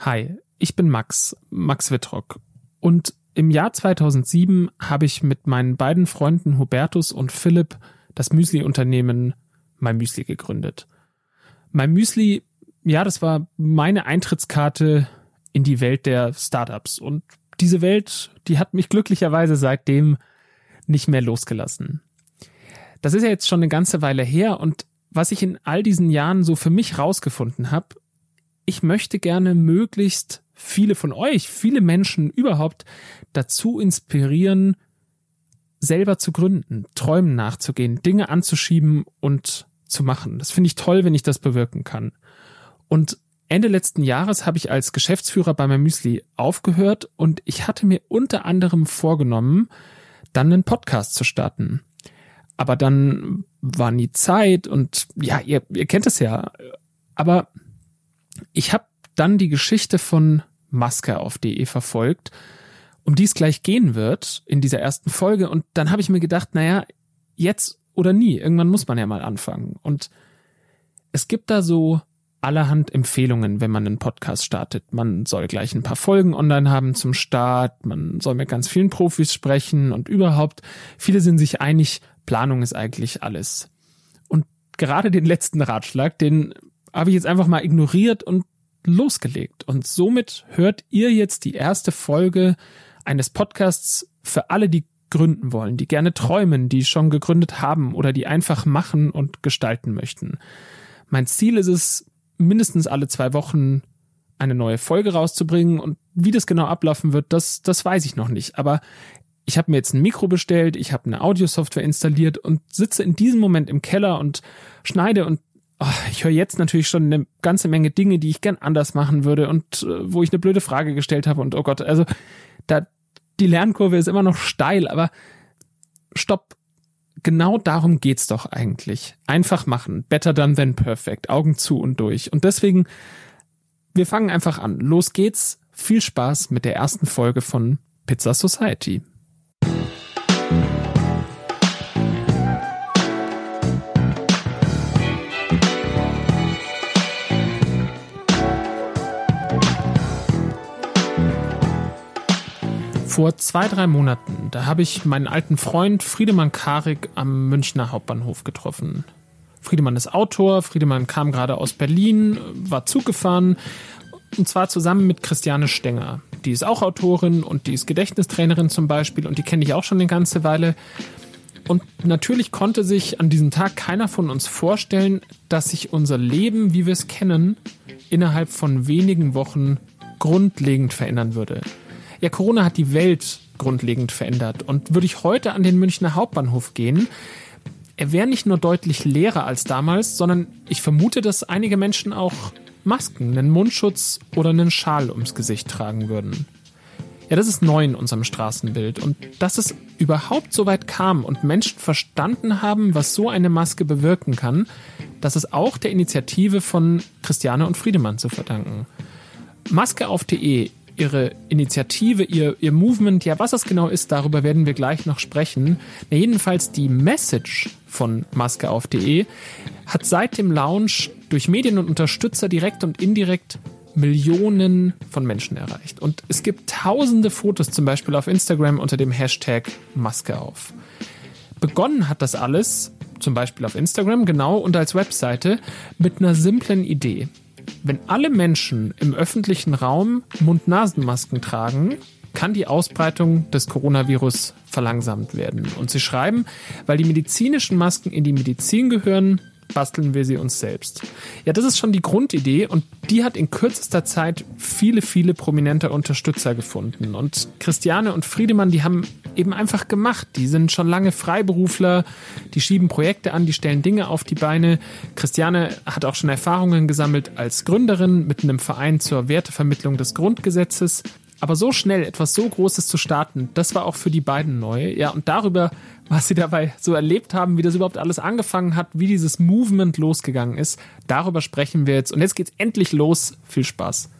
Hi, ich bin Max, Max Wittrock. Und im Jahr 2007 habe ich mit meinen beiden Freunden Hubertus und Philipp das Müsli-Unternehmen My Müsli gegründet. My Müsli, ja, das war meine Eintrittskarte in die Welt der Startups. Und diese Welt, die hat mich glücklicherweise seitdem nicht mehr losgelassen. Das ist ja jetzt schon eine ganze Weile her und was ich in all diesen Jahren so für mich rausgefunden habe, ich möchte gerne möglichst viele von euch, viele Menschen überhaupt dazu inspirieren, selber zu gründen, Träumen nachzugehen, Dinge anzuschieben und zu machen. Das finde ich toll, wenn ich das bewirken kann. Und Ende letzten Jahres habe ich als Geschäftsführer bei meinem Müsli aufgehört und ich hatte mir unter anderem vorgenommen, dann einen Podcast zu starten. Aber dann war nie Zeit und ja, ihr, ihr kennt es ja. Aber ich habe dann die Geschichte von Maske auf DE verfolgt, um die es gleich gehen wird in dieser ersten Folge. Und dann habe ich mir gedacht, naja, jetzt oder nie, irgendwann muss man ja mal anfangen. Und es gibt da so allerhand Empfehlungen, wenn man einen Podcast startet. Man soll gleich ein paar Folgen online haben zum Start, man soll mit ganz vielen Profis sprechen und überhaupt, viele sind sich einig, Planung ist eigentlich alles. Und gerade den letzten Ratschlag, den habe ich jetzt einfach mal ignoriert und losgelegt. Und somit hört ihr jetzt die erste Folge eines Podcasts für alle, die gründen wollen, die gerne träumen, die schon gegründet haben oder die einfach machen und gestalten möchten. Mein Ziel ist es, mindestens alle zwei Wochen eine neue Folge rauszubringen und wie das genau ablaufen wird, das, das weiß ich noch nicht. Aber ich habe mir jetzt ein Mikro bestellt, ich habe eine Audiosoftware installiert und sitze in diesem Moment im Keller und schneide und ich höre jetzt natürlich schon eine ganze Menge Dinge, die ich gern anders machen würde und äh, wo ich eine blöde Frage gestellt habe und oh Gott, also da die Lernkurve ist immer noch steil, aber stopp. Genau darum geht's doch eigentlich. Einfach machen. Better done than perfect. Augen zu und durch. Und deswegen, wir fangen einfach an. Los geht's. Viel Spaß mit der ersten Folge von Pizza Society. Vor zwei, drei Monaten, da habe ich meinen alten Freund Friedemann Karik am Münchner Hauptbahnhof getroffen. Friedemann ist Autor, Friedemann kam gerade aus Berlin, war Zug gefahren und zwar zusammen mit Christiane Stenger. Die ist auch Autorin und die ist Gedächtnistrainerin zum Beispiel und die kenne ich auch schon eine ganze Weile. Und natürlich konnte sich an diesem Tag keiner von uns vorstellen, dass sich unser Leben, wie wir es kennen, innerhalb von wenigen Wochen grundlegend verändern würde. Ja, Corona hat die Welt grundlegend verändert. Und würde ich heute an den Münchner Hauptbahnhof gehen, er wäre nicht nur deutlich leerer als damals, sondern ich vermute, dass einige Menschen auch Masken, einen Mundschutz oder einen Schal ums Gesicht tragen würden. Ja, das ist neu in unserem Straßenbild. Und dass es überhaupt so weit kam und Menschen verstanden haben, was so eine Maske bewirken kann, das ist auch der Initiative von Christiane und Friedemann zu verdanken. Maske auf DE ihre Initiative, ihr, ihr Movement, ja, was das genau ist, darüber werden wir gleich noch sprechen. Na, jedenfalls die Message von Maske auf.de hat seit dem Launch durch Medien und Unterstützer direkt und indirekt Millionen von Menschen erreicht. Und es gibt tausende Fotos zum Beispiel auf Instagram unter dem Hashtag Maske auf. Begonnen hat das alles, zum Beispiel auf Instagram, genau und als Webseite, mit einer simplen Idee. Wenn alle Menschen im öffentlichen Raum Mund-Nasen-Masken tragen, kann die Ausbreitung des Coronavirus verlangsamt werden. Und sie schreiben, weil die medizinischen Masken in die Medizin gehören, basteln wir sie uns selbst. Ja, das ist schon die Grundidee und die hat in kürzester Zeit viele, viele prominente Unterstützer gefunden. Und Christiane und Friedemann, die haben eben einfach gemacht. Die sind schon lange Freiberufler, die schieben Projekte an, die stellen Dinge auf die Beine. Christiane hat auch schon Erfahrungen gesammelt als Gründerin mit einem Verein zur Wertevermittlung des Grundgesetzes. Aber so schnell etwas so Großes zu starten, das war auch für die beiden neu. Ja, und darüber, was sie dabei so erlebt haben, wie das überhaupt alles angefangen hat, wie dieses Movement losgegangen ist, darüber sprechen wir jetzt. Und jetzt geht's endlich los. Viel Spaß.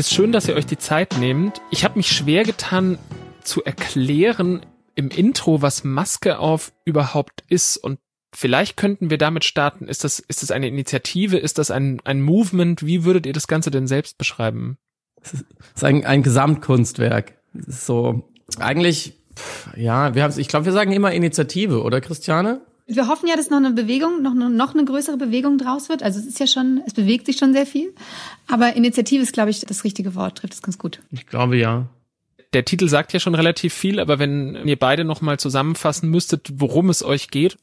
ist schön, dass ihr euch die Zeit nehmt. Ich habe mich schwer getan zu erklären im Intro, was Maske auf überhaupt ist und Vielleicht könnten wir damit starten. Ist das, ist das eine Initiative? Ist das ein, ein Movement? Wie würdet ihr das Ganze denn selbst beschreiben? Es ist ein, ein Gesamtkunstwerk. So, eigentlich, ja, wir haben ich glaube, wir sagen immer Initiative, oder Christiane? Wir hoffen ja, dass noch eine Bewegung, noch, noch eine größere Bewegung draus wird. Also es ist ja schon, es bewegt sich schon sehr viel. Aber Initiative ist, glaube ich, das richtige Wort, trifft es ganz gut. Ich glaube ja. Der Titel sagt ja schon relativ viel, aber wenn ihr beide nochmal zusammenfassen müsstet, worum es euch geht.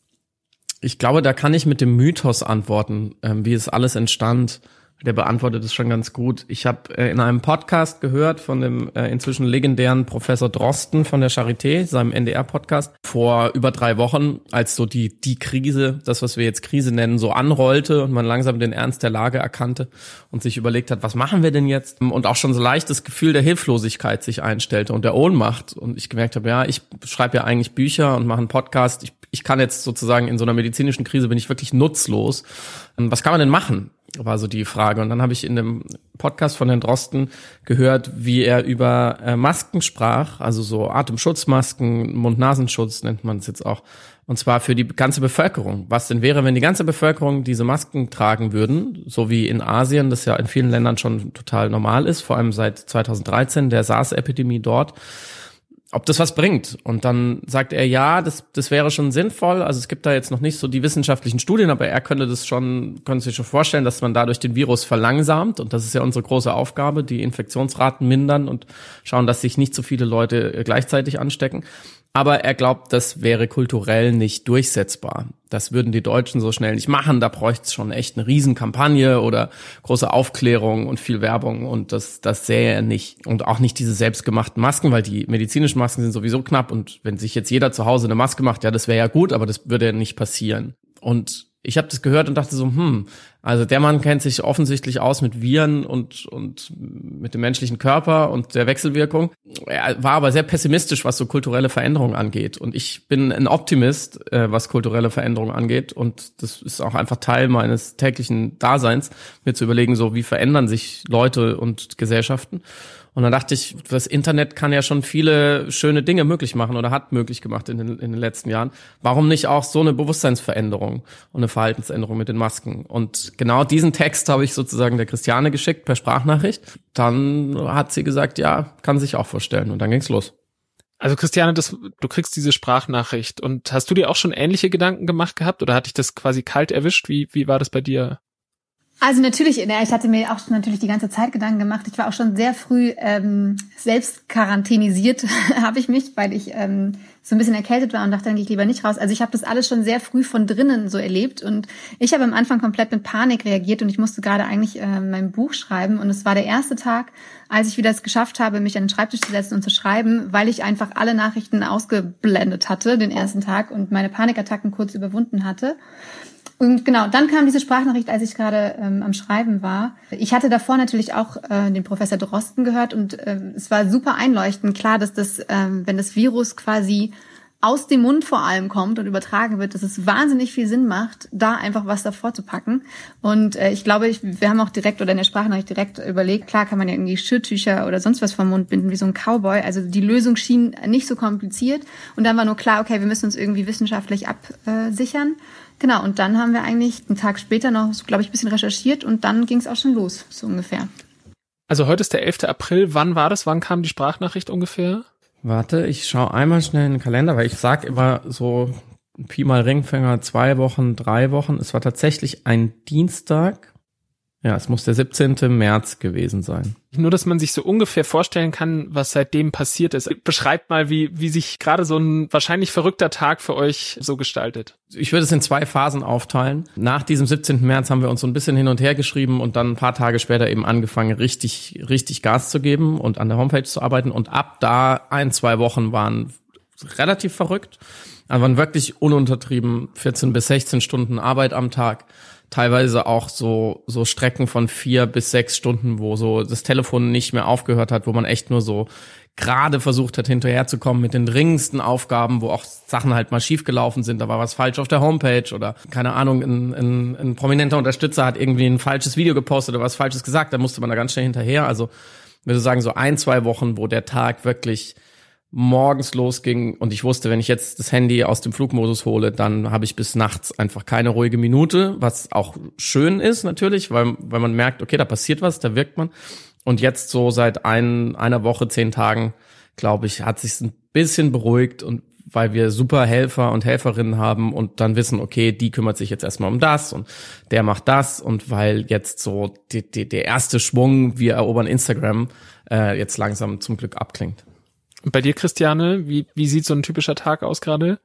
Ich glaube, da kann ich mit dem Mythos antworten, ähm, wie es alles entstand der beantwortet es schon ganz gut. Ich habe äh, in einem Podcast gehört von dem äh, inzwischen legendären Professor Drosten von der Charité, seinem NDR-Podcast, vor über drei Wochen, als so die, die Krise, das, was wir jetzt Krise nennen, so anrollte und man langsam den Ernst der Lage erkannte und sich überlegt hat, was machen wir denn jetzt? Und auch schon so leicht das Gefühl der Hilflosigkeit sich einstellte und der Ohnmacht. Und ich gemerkt habe, ja, ich schreibe ja eigentlich Bücher und mache einen Podcast. Ich, ich kann jetzt sozusagen in so einer medizinischen Krise bin ich wirklich nutzlos. Was kann man denn machen? War so die Frage. Und dann habe ich in dem Podcast von Herrn Drosten gehört, wie er über äh, Masken sprach, also so Atemschutzmasken, Mund-Nasenschutz nennt man es jetzt auch. Und zwar für die ganze Bevölkerung. Was denn wäre, wenn die ganze Bevölkerung diese Masken tragen würden, so wie in Asien, das ja in vielen Ländern schon total normal ist, vor allem seit 2013, der SARS-Epidemie dort ob das was bringt. Und dann sagt er, ja, das, das wäre schon sinnvoll. Also es gibt da jetzt noch nicht so die wissenschaftlichen Studien, aber er könnte das schon, könnte sich schon vorstellen, dass man dadurch den Virus verlangsamt. Und das ist ja unsere große Aufgabe, die Infektionsraten mindern und schauen, dass sich nicht so viele Leute gleichzeitig anstecken. Aber er glaubt, das wäre kulturell nicht durchsetzbar. Das würden die Deutschen so schnell nicht machen. Da bräuchte es schon echt eine Riesenkampagne oder große Aufklärung und viel Werbung. Und das, das sähe er nicht. Und auch nicht diese selbstgemachten Masken, weil die medizinischen Masken sind sowieso knapp. Und wenn sich jetzt jeder zu Hause eine Maske macht, ja, das wäre ja gut, aber das würde ja nicht passieren. Und ich habe das gehört und dachte so, hm, also der Mann kennt sich offensichtlich aus mit Viren und, und mit dem menschlichen Körper und der Wechselwirkung. Er war aber sehr pessimistisch, was so kulturelle Veränderungen angeht. Und ich bin ein Optimist, äh, was kulturelle Veränderungen angeht. Und das ist auch einfach Teil meines täglichen Daseins, mir zu überlegen, so wie verändern sich Leute und Gesellschaften. Und dann dachte ich, das Internet kann ja schon viele schöne Dinge möglich machen oder hat möglich gemacht in den, in den letzten Jahren. Warum nicht auch so eine Bewusstseinsveränderung und eine Verhaltensänderung mit den Masken? Und genau diesen Text habe ich sozusagen der Christiane geschickt per Sprachnachricht. Dann hat sie gesagt, ja, kann sich auch vorstellen. Und dann ging's los. Also Christiane, das, du kriegst diese Sprachnachricht und hast du dir auch schon ähnliche Gedanken gemacht gehabt oder hat dich das quasi kalt erwischt? Wie, wie war das bei dir? Also natürlich, ich hatte mir auch natürlich die ganze Zeit Gedanken gemacht. Ich war auch schon sehr früh ähm, selbst quarantänisiert, habe ich mich, weil ich ähm, so ein bisschen erkältet war und dachte, dann gehe ich lieber nicht raus. Also ich habe das alles schon sehr früh von drinnen so erlebt und ich habe am Anfang komplett mit Panik reagiert und ich musste gerade eigentlich äh, mein Buch schreiben und es war der erste Tag, als ich wieder es geschafft habe, mich an den Schreibtisch zu setzen und zu schreiben, weil ich einfach alle Nachrichten ausgeblendet hatte den ersten Tag und meine Panikattacken kurz überwunden hatte. Und genau, dann kam diese Sprachnachricht, als ich gerade ähm, am Schreiben war. Ich hatte davor natürlich auch äh, den Professor Drosten gehört und äh, es war super einleuchtend klar, dass das, ähm, wenn das Virus quasi aus dem Mund vor allem kommt und übertragen wird, dass es wahnsinnig viel Sinn macht, da einfach was davor zu packen. Und äh, ich glaube, ich, wir haben auch direkt oder in der Sprachnachricht direkt überlegt, klar kann man ja irgendwie Schürtücher oder sonst was vom Mund binden, wie so ein Cowboy. Also die Lösung schien nicht so kompliziert. Und dann war nur klar, okay, wir müssen uns irgendwie wissenschaftlich absichern. Genau, und dann haben wir eigentlich einen Tag später noch, glaube ich, ein bisschen recherchiert und dann ging es auch schon los, so ungefähr. Also heute ist der 11. April. Wann war das? Wann kam die Sprachnachricht ungefähr? Warte, ich schaue einmal schnell in den Kalender, weil ich sag immer so Pi mal Ringfinger zwei Wochen, drei Wochen. Es war tatsächlich ein Dienstag ja, es muss der 17. März gewesen sein. Nur, dass man sich so ungefähr vorstellen kann, was seitdem passiert ist. Beschreibt mal, wie, wie sich gerade so ein wahrscheinlich verrückter Tag für euch so gestaltet. Ich würde es in zwei Phasen aufteilen. Nach diesem 17. März haben wir uns so ein bisschen hin und her geschrieben und dann ein paar Tage später eben angefangen, richtig, richtig Gas zu geben und an der Homepage zu arbeiten. Und ab da ein, zwei Wochen waren relativ verrückt. Also waren wirklich ununtertrieben 14 bis 16 Stunden Arbeit am Tag teilweise auch so, so Strecken von vier bis sechs Stunden, wo so das Telefon nicht mehr aufgehört hat, wo man echt nur so gerade versucht hat, hinterherzukommen mit den dringendsten Aufgaben, wo auch Sachen halt mal schiefgelaufen sind. Da war was falsch auf der Homepage oder keine Ahnung, ein, ein, ein prominenter Unterstützer hat irgendwie ein falsches Video gepostet oder was Falsches gesagt. Da musste man da ganz schnell hinterher. Also würde sagen, so ein, zwei Wochen, wo der Tag wirklich morgens losging und ich wusste, wenn ich jetzt das Handy aus dem Flugmodus hole, dann habe ich bis nachts einfach keine ruhige Minute, was auch schön ist natürlich, weil, weil man merkt, okay, da passiert was, da wirkt man. Und jetzt so seit ein, einer Woche, zehn Tagen, glaube ich, hat sich ein bisschen beruhigt und weil wir super Helfer und Helferinnen haben und dann wissen, okay, die kümmert sich jetzt erstmal um das und der macht das und weil jetzt so die, die, der erste Schwung, wir erobern Instagram, äh, jetzt langsam zum Glück abklingt. Bei dir, Christiane, wie, wie sieht so ein typischer Tag aus gerade?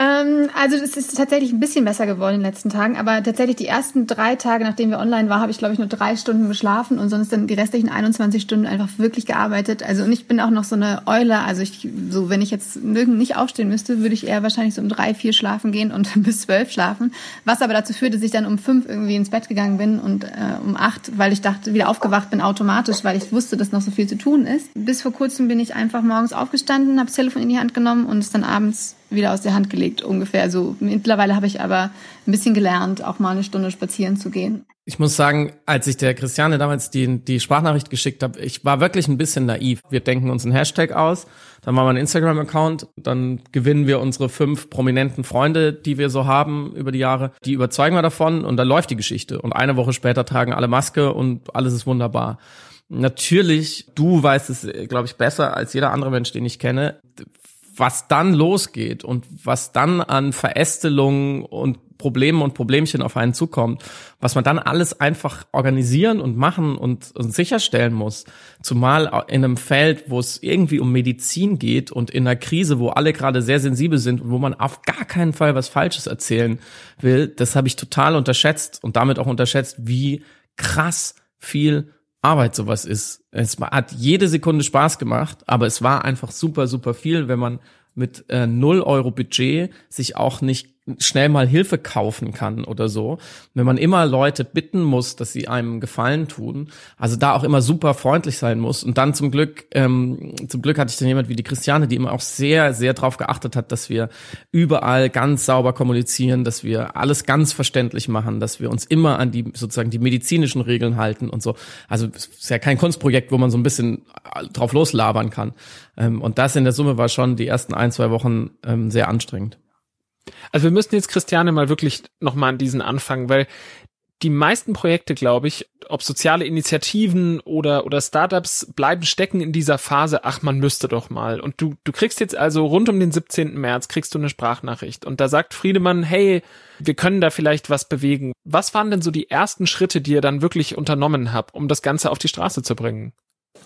Ähm, also es ist tatsächlich ein bisschen besser geworden in den letzten Tagen, aber tatsächlich die ersten drei Tage, nachdem wir online waren, habe ich glaube ich nur drei Stunden geschlafen und sonst dann die restlichen 21 Stunden einfach wirklich gearbeitet. Also und ich bin auch noch so eine Eule, also ich so wenn ich jetzt nirgend nicht aufstehen müsste, würde ich eher wahrscheinlich so um drei, vier schlafen gehen und bis zwölf schlafen, was aber dazu führte, dass ich dann um fünf irgendwie ins Bett gegangen bin und äh, um acht, weil ich dachte, wieder aufgewacht bin automatisch, weil ich wusste, dass noch so viel zu tun ist. Bis vor kurzem bin ich einfach morgens aufgestanden, habe das Telefon in die Hand genommen und es dann abends wieder aus der Hand gelegt, ungefähr so. Mittlerweile habe ich aber ein bisschen gelernt, auch mal eine Stunde spazieren zu gehen. Ich muss sagen, als ich der Christiane damals die, die Sprachnachricht geschickt habe, ich war wirklich ein bisschen naiv. Wir denken uns einen Hashtag aus, dann machen wir einen Instagram-Account, dann gewinnen wir unsere fünf prominenten Freunde, die wir so haben über die Jahre, die überzeugen wir davon und dann läuft die Geschichte. Und eine Woche später tragen alle Maske und alles ist wunderbar. Natürlich, du weißt es, glaube ich, besser als jeder andere Mensch, den ich kenne was dann losgeht und was dann an Verästelungen und Problemen und Problemchen auf einen zukommt, was man dann alles einfach organisieren und machen und, und sicherstellen muss, zumal in einem Feld, wo es irgendwie um Medizin geht und in einer Krise, wo alle gerade sehr sensibel sind und wo man auf gar keinen Fall was Falsches erzählen will, das habe ich total unterschätzt und damit auch unterschätzt, wie krass viel Arbeit sowas ist. Es hat jede Sekunde Spaß gemacht, aber es war einfach super, super viel, wenn man mit äh, 0 Euro Budget sich auch nicht schnell mal Hilfe kaufen kann oder so. Wenn man immer Leute bitten muss, dass sie einem Gefallen tun, also da auch immer super freundlich sein muss. Und dann zum Glück, ähm, zum Glück hatte ich dann jemand wie die Christiane, die immer auch sehr, sehr darauf geachtet hat, dass wir überall ganz sauber kommunizieren, dass wir alles ganz verständlich machen, dass wir uns immer an die sozusagen die medizinischen Regeln halten und so. Also es ist ja kein Kunstprojekt, wo man so ein bisschen drauf loslabern kann. Ähm, und das in der Summe war schon die ersten ein, zwei Wochen ähm, sehr anstrengend. Also wir müssen jetzt Christiane mal wirklich nochmal an diesen anfangen, weil die meisten Projekte, glaube ich, ob soziale Initiativen oder, oder Startups, bleiben stecken in dieser Phase, ach, man müsste doch mal. Und du, du kriegst jetzt also rund um den 17. März, kriegst du eine Sprachnachricht. Und da sagt Friedemann, hey, wir können da vielleicht was bewegen. Was waren denn so die ersten Schritte, die ihr dann wirklich unternommen habt, um das Ganze auf die Straße zu bringen?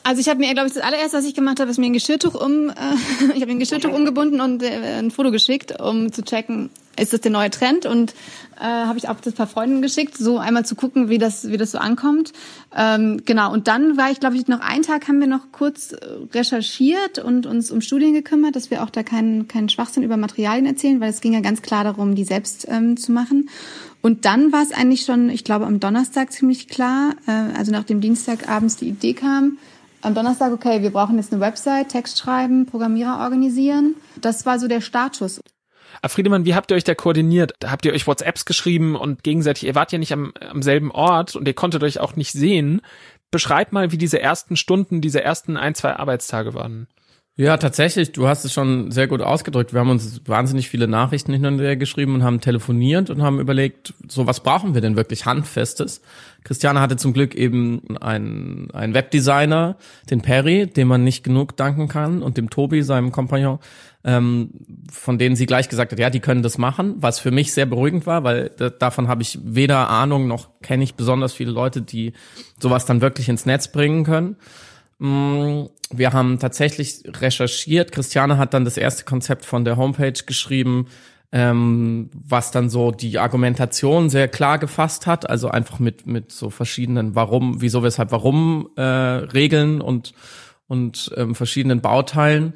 Also ich habe mir, glaube ich, das allererste, was ich gemacht habe, ist mir ein Geschirrtuch um, äh, ich habe ein Geschirrtuch umgebunden und äh, ein Foto geschickt, um zu checken, ist das der neue Trend und äh, habe ich auch das paar Freunden geschickt, so einmal zu gucken, wie das, wie das so ankommt. Ähm, genau. Und dann war ich, glaube ich, noch einen Tag haben wir noch kurz äh, recherchiert und uns um Studien gekümmert, dass wir auch da keinen keinen Schwachsinn über Materialien erzählen, weil es ging ja ganz klar darum, die selbst ähm, zu machen. Und dann war es eigentlich schon, ich glaube, am Donnerstag ziemlich klar, äh, also nachdem Dienstag abends die Idee kam, am Donnerstag, okay, wir brauchen jetzt eine Website, Text schreiben, Programmierer organisieren. Das war so der Status. Aber Friedemann, wie habt ihr euch da koordiniert? Habt ihr euch WhatsApps geschrieben und gegenseitig, ihr wart ja nicht am, am selben Ort und ihr konntet euch auch nicht sehen. Beschreibt mal, wie diese ersten Stunden, diese ersten ein, zwei Arbeitstage waren. Ja, tatsächlich, du hast es schon sehr gut ausgedrückt. Wir haben uns wahnsinnig viele Nachrichten hin und her geschrieben und haben telefoniert und haben überlegt, so was brauchen wir denn wirklich Handfestes? Christiane hatte zum Glück eben einen, einen Webdesigner, den Perry, dem man nicht genug danken kann, und dem Tobi, seinem Kompagnon, ähm, von denen sie gleich gesagt hat, ja, die können das machen, was für mich sehr beruhigend war, weil davon habe ich weder Ahnung noch kenne ich besonders viele Leute, die sowas dann wirklich ins Netz bringen können. Mm, wir haben tatsächlich recherchiert. Christiane hat dann das erste Konzept von der Homepage geschrieben, ähm, was dann so die Argumentation sehr klar gefasst hat, also einfach mit mit so verschiedenen Warum, wieso, weshalb, warum äh, Regeln und und ähm, verschiedenen Bauteilen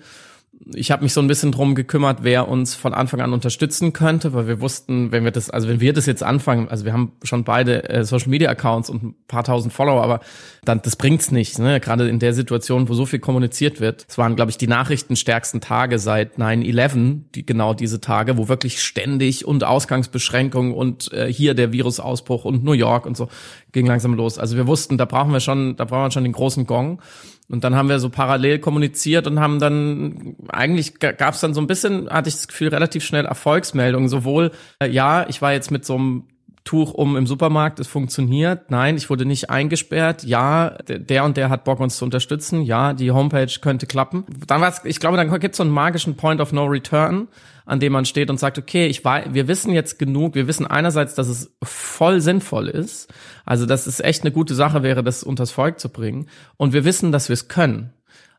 ich habe mich so ein bisschen drum gekümmert, wer uns von Anfang an unterstützen könnte, weil wir wussten, wenn wir das, also wenn wir das jetzt anfangen, also wir haben schon beide äh, Social Media Accounts und ein paar tausend Follower, aber dann das bringt's nicht, ne? Gerade in der Situation, wo so viel kommuniziert wird. Es waren, glaube ich, die nachrichtenstärksten Tage seit 9/11, die genau diese Tage, wo wirklich ständig und Ausgangsbeschränkungen und äh, hier der Virusausbruch und New York und so ging langsam los. Also wir wussten, da brauchen wir schon, da brauchen wir schon den großen Gong. Und dann haben wir so parallel kommuniziert und haben dann, eigentlich gab es dann so ein bisschen, hatte ich das Gefühl, relativ schnell Erfolgsmeldungen. Sowohl, äh, ja, ich war jetzt mit so einem Tuch um im Supermarkt, es funktioniert. Nein, ich wurde nicht eingesperrt. Ja, der und der hat Bock, uns zu unterstützen. Ja, die Homepage könnte klappen. Dann war ich glaube, dann gibt es so einen magischen Point of No Return, an dem man steht und sagt, okay, ich weiß, wir wissen jetzt genug. Wir wissen einerseits, dass es voll sinnvoll ist. Also, dass es echt eine gute Sache wäre, das unters Volk zu bringen. Und wir wissen, dass wir es können.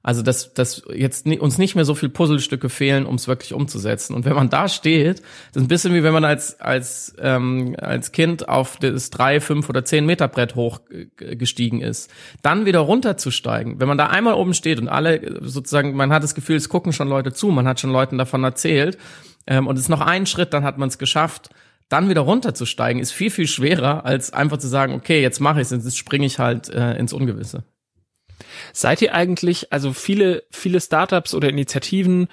Also dass, dass jetzt uns nicht mehr so viel Puzzlestücke fehlen, um es wirklich umzusetzen. Und wenn man da steht, das ist ein bisschen wie wenn man als als ähm, als Kind auf das drei, fünf oder zehn Meter Brett hochgestiegen ist, dann wieder runterzusteigen. Wenn man da einmal oben steht und alle sozusagen, man hat das Gefühl, es gucken schon Leute zu, man hat schon Leuten davon erzählt ähm, und es ist noch ein Schritt, dann hat man es geschafft dann wieder runterzusteigen, ist viel, viel schwerer, als einfach zu sagen, okay, jetzt mache ich es, jetzt springe ich halt äh, ins Ungewisse. Seid ihr eigentlich, also viele, viele Startups oder Initiativen,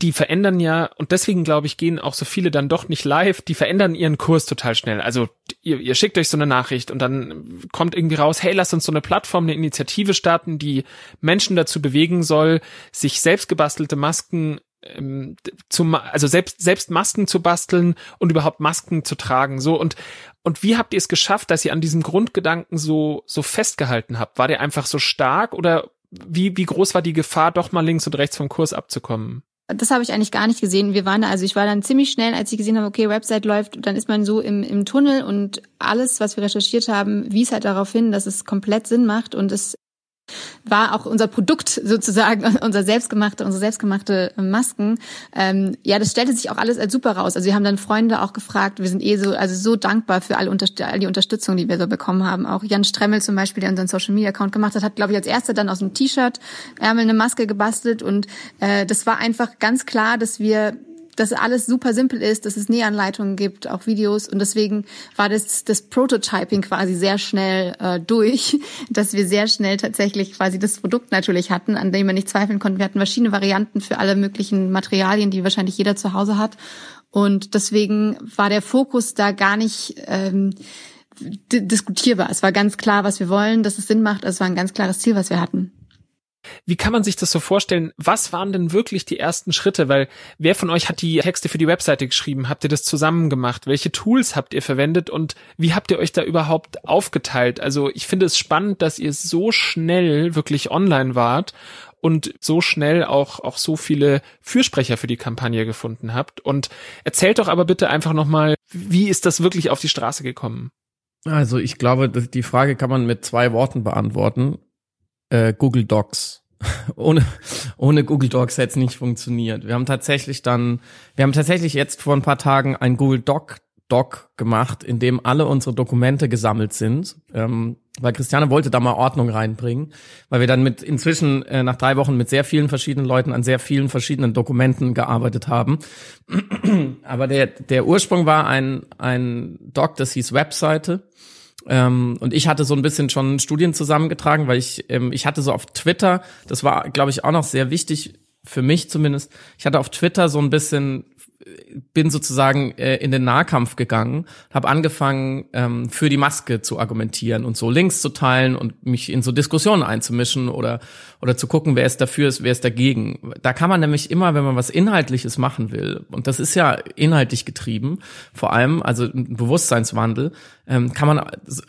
die verändern ja, und deswegen glaube ich, gehen auch so viele dann doch nicht live, die verändern ihren Kurs total schnell. Also ihr, ihr schickt euch so eine Nachricht und dann kommt irgendwie raus, hey, lasst uns so eine Plattform, eine Initiative starten, die Menschen dazu bewegen soll, sich selbst gebastelte Masken ähm, zum, also selbst, selbst Masken zu basteln und überhaupt Masken zu tragen. So und, und wie habt ihr es geschafft, dass ihr an diesem Grundgedanken so, so festgehalten habt? War der einfach so stark oder wie, wie groß war die Gefahr, doch mal links und rechts vom Kurs abzukommen? Das habe ich eigentlich gar nicht gesehen. Wir waren, also ich war dann ziemlich schnell, als ich gesehen habe, okay, Website läuft, dann ist man so im, im Tunnel und alles, was wir recherchiert haben, wies halt darauf hin, dass es komplett Sinn macht und es war auch unser Produkt sozusagen, unser selbstgemachte, unsere selbstgemachte Masken. Ähm, ja, das stellte sich auch alles als super raus. Also wir haben dann Freunde auch gefragt. Wir sind eh so, also so dankbar für alle all die Unterstützung, die wir so bekommen haben. Auch Jan Stremmel zum Beispiel, der unseren Social Media Account gemacht hat, hat, glaube ich, als erster dann aus dem T-Shirt Ärmel eine Maske gebastelt und äh, das war einfach ganz klar, dass wir dass alles super simpel ist, dass es Nähanleitungen gibt, auch Videos und deswegen war das das Prototyping quasi sehr schnell äh, durch, dass wir sehr schnell tatsächlich quasi das Produkt natürlich hatten, an dem wir nicht zweifeln konnten. Wir hatten verschiedene Varianten für alle möglichen Materialien, die wahrscheinlich jeder zu Hause hat und deswegen war der Fokus da gar nicht ähm, diskutierbar. Es war ganz klar, was wir wollen, dass es Sinn macht. Es war ein ganz klares Ziel, was wir hatten. Wie kann man sich das so vorstellen? Was waren denn wirklich die ersten Schritte? Weil wer von euch hat die Texte für die Webseite geschrieben? Habt ihr das zusammen gemacht? Welche Tools habt ihr verwendet und wie habt ihr euch da überhaupt aufgeteilt? Also ich finde es spannend, dass ihr so schnell wirklich online wart und so schnell auch, auch so viele Fürsprecher für die Kampagne gefunden habt. Und erzählt doch aber bitte einfach nochmal, wie ist das wirklich auf die Straße gekommen? Also ich glaube, die Frage kann man mit zwei Worten beantworten äh, Google Docs. ohne, ohne Google Docs hätte es nicht funktioniert. Wir haben tatsächlich dann, wir haben tatsächlich jetzt vor ein paar Tagen ein Google Doc Doc gemacht, in dem alle unsere Dokumente gesammelt sind, ähm, weil Christiane wollte da mal Ordnung reinbringen, weil wir dann mit inzwischen äh, nach drei Wochen mit sehr vielen verschiedenen Leuten an sehr vielen verschiedenen Dokumenten gearbeitet haben. Aber der der Ursprung war ein ein Doc, das hieß Webseite ähm, und ich hatte so ein bisschen schon Studien zusammengetragen, weil ich, ähm, ich hatte so auf Twitter, das war, glaube ich, auch noch sehr wichtig, für mich zumindest, ich hatte auf Twitter so ein bisschen bin sozusagen äh, in den Nahkampf gegangen, habe angefangen ähm, für die Maske zu argumentieren und so Links zu teilen und mich in so Diskussionen einzumischen oder oder zu gucken, wer ist dafür ist, wer ist dagegen. Da kann man nämlich immer, wenn man was Inhaltliches machen will, und das ist ja inhaltlich getrieben, vor allem also ein Bewusstseinswandel, ähm, kann man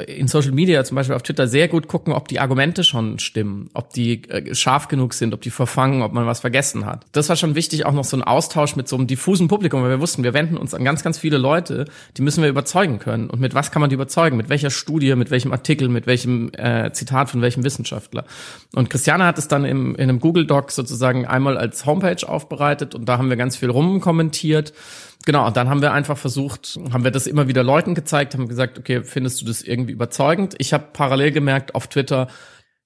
in Social Media zum Beispiel auf Twitter sehr gut gucken, ob die Argumente schon stimmen, ob die äh, scharf genug sind, ob die verfangen, ob man was vergessen hat. Das war schon wichtig, auch noch so ein Austausch mit so einem diffusen Publikum Publikum, weil wir wussten, wir wenden uns an ganz, ganz viele Leute, die müssen wir überzeugen können. Und mit was kann man die überzeugen? Mit welcher Studie, mit welchem Artikel, mit welchem äh, Zitat von welchem Wissenschaftler? Und Christiane hat es dann im, in einem Google Doc sozusagen einmal als Homepage aufbereitet und da haben wir ganz viel rumkommentiert. Genau, und dann haben wir einfach versucht, haben wir das immer wieder Leuten gezeigt, haben gesagt, okay, findest du das irgendwie überzeugend? Ich habe parallel gemerkt auf Twitter,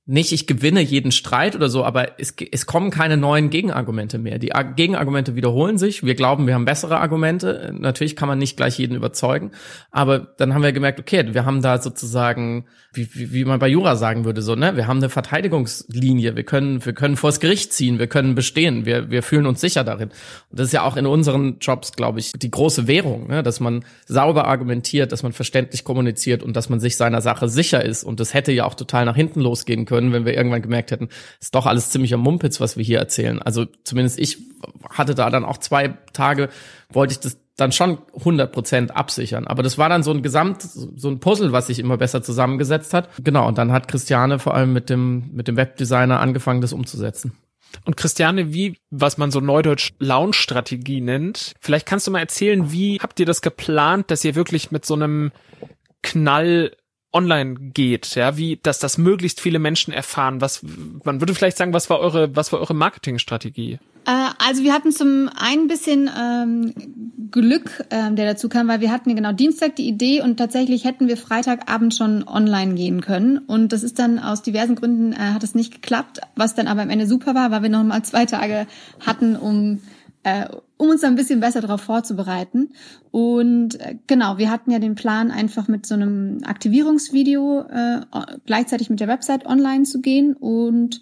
nicht, ich gewinne jeden Streit oder so, aber es, es kommen keine neuen Gegenargumente mehr. Die Gegenargumente wiederholen sich. Wir glauben, wir haben bessere Argumente. Natürlich kann man nicht gleich jeden überzeugen, aber dann haben wir gemerkt, okay, wir haben da sozusagen, wie, wie, wie man bei Jura sagen würde, so, ne, wir haben eine Verteidigungslinie. Wir können, wir können vors Gericht ziehen, wir können bestehen, wir, wir fühlen uns sicher darin. Und das ist ja auch in unseren Jobs, glaube ich, die große Währung, ne, dass man sauber argumentiert, dass man verständlich kommuniziert und dass man sich seiner Sache sicher ist. Und das hätte ja auch total nach hinten losgehen können können, wenn wir irgendwann gemerkt hätten, ist doch alles ziemlich am Mumpitz, was wir hier erzählen. Also zumindest ich hatte da dann auch zwei Tage, wollte ich das dann schon 100 Prozent absichern. Aber das war dann so ein Gesamt, so ein Puzzle, was sich immer besser zusammengesetzt hat. Genau. Und dann hat Christiane vor allem mit dem, mit dem Webdesigner angefangen, das umzusetzen. Und Christiane, wie, was man so neudeutsch Launch-Strategie nennt, vielleicht kannst du mal erzählen, wie habt ihr das geplant, dass ihr wirklich mit so einem Knall online geht, ja, wie, dass das möglichst viele Menschen erfahren. Was, man würde vielleicht sagen, was war eure, was war eure Marketingstrategie? Äh, also wir hatten zum einen ein bisschen ähm, Glück, ähm, der dazu kam, weil wir hatten genau Dienstag die Idee und tatsächlich hätten wir Freitagabend schon online gehen können. Und das ist dann aus diversen Gründen äh, hat es nicht geklappt, was dann aber am Ende super war, weil wir noch mal zwei Tage hatten, um äh, um uns ein bisschen besser darauf vorzubereiten. Und äh, genau, wir hatten ja den Plan, einfach mit so einem Aktivierungsvideo äh, gleichzeitig mit der Website online zu gehen. Und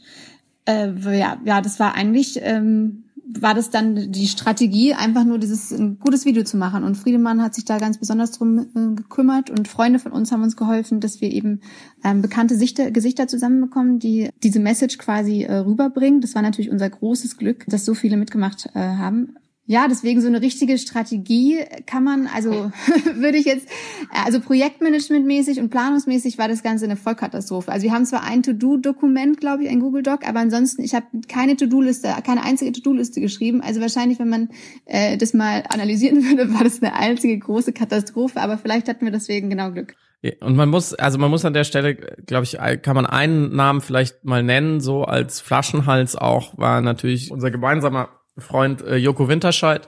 äh, ja, ja, das war eigentlich ähm, war das dann die Strategie, einfach nur dieses ein gutes Video zu machen. Und Friedemann hat sich da ganz besonders drum äh, gekümmert und Freunde von uns haben uns geholfen, dass wir eben ähm, bekannte Sichter, Gesichter zusammenbekommen, die diese Message quasi äh, rüberbringen. Das war natürlich unser großes Glück, dass so viele mitgemacht äh, haben. Ja, deswegen so eine richtige Strategie kann man, also würde ich jetzt, also projektmanagementmäßig und planungsmäßig war das Ganze eine Vollkatastrophe. Also wir haben zwar ein To-Do-Dokument, glaube ich, ein Google Doc, aber ansonsten, ich habe keine To-Do-Liste, keine einzige To-Do-Liste geschrieben. Also wahrscheinlich, wenn man äh, das mal analysieren würde, war das eine einzige große Katastrophe, aber vielleicht hatten wir deswegen genau Glück. Und man muss, also man muss an der Stelle, glaube ich, kann man einen Namen vielleicht mal nennen, so als Flaschenhals auch, war natürlich unser gemeinsamer Freund äh, Joko Winterscheid.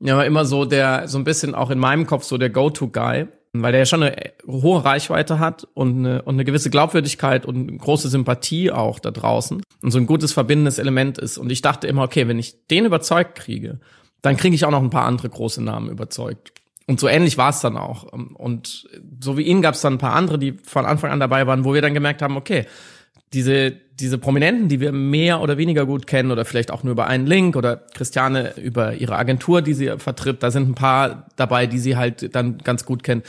Ja, war immer so der, so ein bisschen auch in meinem Kopf so der Go-To-Guy, weil der ja schon eine hohe Reichweite hat und eine, und eine gewisse Glaubwürdigkeit und große Sympathie auch da draußen und so ein gutes verbindendes Element ist. Und ich dachte immer, okay, wenn ich den überzeugt kriege, dann kriege ich auch noch ein paar andere große Namen überzeugt. Und so ähnlich war es dann auch. Und so wie ihn gab es dann ein paar andere, die von Anfang an dabei waren, wo wir dann gemerkt haben, okay, diese, diese Prominenten, die wir mehr oder weniger gut kennen oder vielleicht auch nur über einen Link oder Christiane über ihre Agentur, die sie vertritt, da sind ein paar dabei, die sie halt dann ganz gut kennen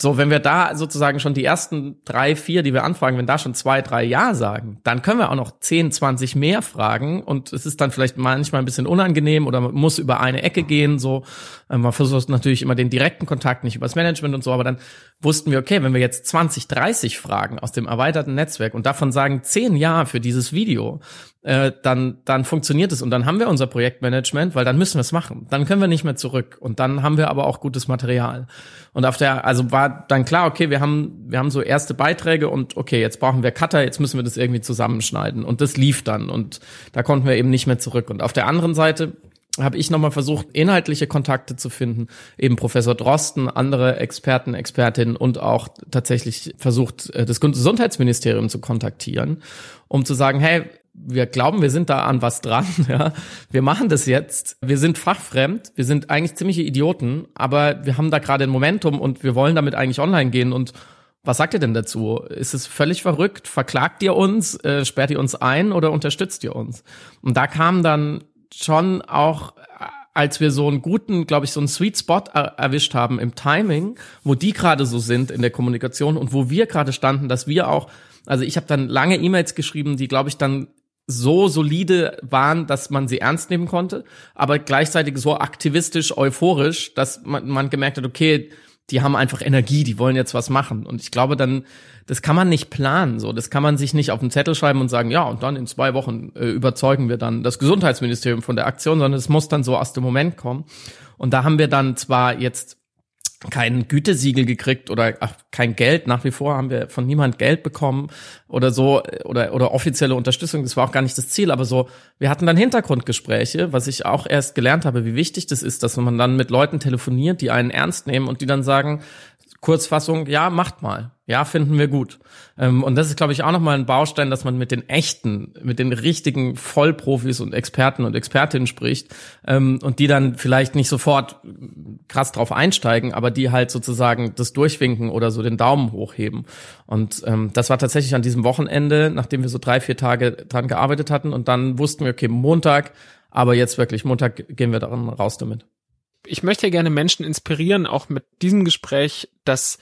so, wenn wir da sozusagen schon die ersten drei, vier, die wir anfragen, wenn da schon zwei, drei Ja sagen, dann können wir auch noch zehn, zwanzig mehr fragen und es ist dann vielleicht manchmal ein bisschen unangenehm oder man muss über eine Ecke gehen, so. Ähm, man versucht natürlich immer den direkten Kontakt, nicht übers Management und so, aber dann wussten wir, okay, wenn wir jetzt 20, 30 Fragen aus dem erweiterten Netzwerk und davon sagen zehn Ja für dieses Video, äh, dann, dann funktioniert es und dann haben wir unser Projektmanagement, weil dann müssen wir es machen. Dann können wir nicht mehr zurück und dann haben wir aber auch gutes Material. Und auf der, also war dann klar, okay, wir haben, wir haben so erste Beiträge und okay, jetzt brauchen wir Cutter, jetzt müssen wir das irgendwie zusammenschneiden und das lief dann und da konnten wir eben nicht mehr zurück. Und auf der anderen Seite habe ich nochmal versucht, inhaltliche Kontakte zu finden, eben Professor Drosten, andere Experten, Expertinnen und auch tatsächlich versucht, äh, das Gesundheitsministerium zu kontaktieren, um zu sagen, hey, wir glauben, wir sind da an was dran, ja. Wir machen das jetzt. Wir sind fachfremd. Wir sind eigentlich ziemliche Idioten, aber wir haben da gerade ein Momentum und wir wollen damit eigentlich online gehen und was sagt ihr denn dazu? Ist es völlig verrückt? Verklagt ihr uns? Äh, sperrt ihr uns ein oder unterstützt ihr uns? Und da kam dann schon auch, als wir so einen guten, glaube ich, so einen Sweet Spot er erwischt haben im Timing, wo die gerade so sind in der Kommunikation und wo wir gerade standen, dass wir auch, also ich habe dann lange E-Mails geschrieben, die, glaube ich, dann so solide waren, dass man sie ernst nehmen konnte, aber gleichzeitig so aktivistisch, euphorisch, dass man, man gemerkt hat, okay, die haben einfach Energie, die wollen jetzt was machen. Und ich glaube dann, das kann man nicht planen, so. Das kann man sich nicht auf den Zettel schreiben und sagen, ja, und dann in zwei Wochen äh, überzeugen wir dann das Gesundheitsministerium von der Aktion, sondern es muss dann so aus dem Moment kommen. Und da haben wir dann zwar jetzt kein Gütesiegel gekriegt oder ach, kein Geld. Nach wie vor haben wir von niemand Geld bekommen oder so oder oder offizielle Unterstützung. Das war auch gar nicht das Ziel, aber so wir hatten dann Hintergrundgespräche, was ich auch erst gelernt habe, wie wichtig das ist, dass man dann mit Leuten telefoniert, die einen ernst nehmen und die dann sagen, Kurzfassung, ja, macht mal. Ja, finden wir gut. Ähm, und das ist, glaube ich, auch nochmal ein Baustein, dass man mit den echten, mit den richtigen Vollprofis und Experten und Expertinnen spricht ähm, und die dann vielleicht nicht sofort krass drauf einsteigen, aber die halt sozusagen das durchwinken oder so den Daumen hochheben. Und ähm, das war tatsächlich an diesem Wochenende, nachdem wir so drei, vier Tage dran gearbeitet hatten und dann wussten wir, okay, Montag, aber jetzt wirklich Montag gehen wir daran raus damit ich möchte ja gerne Menschen inspirieren, auch mit diesem Gespräch, dass,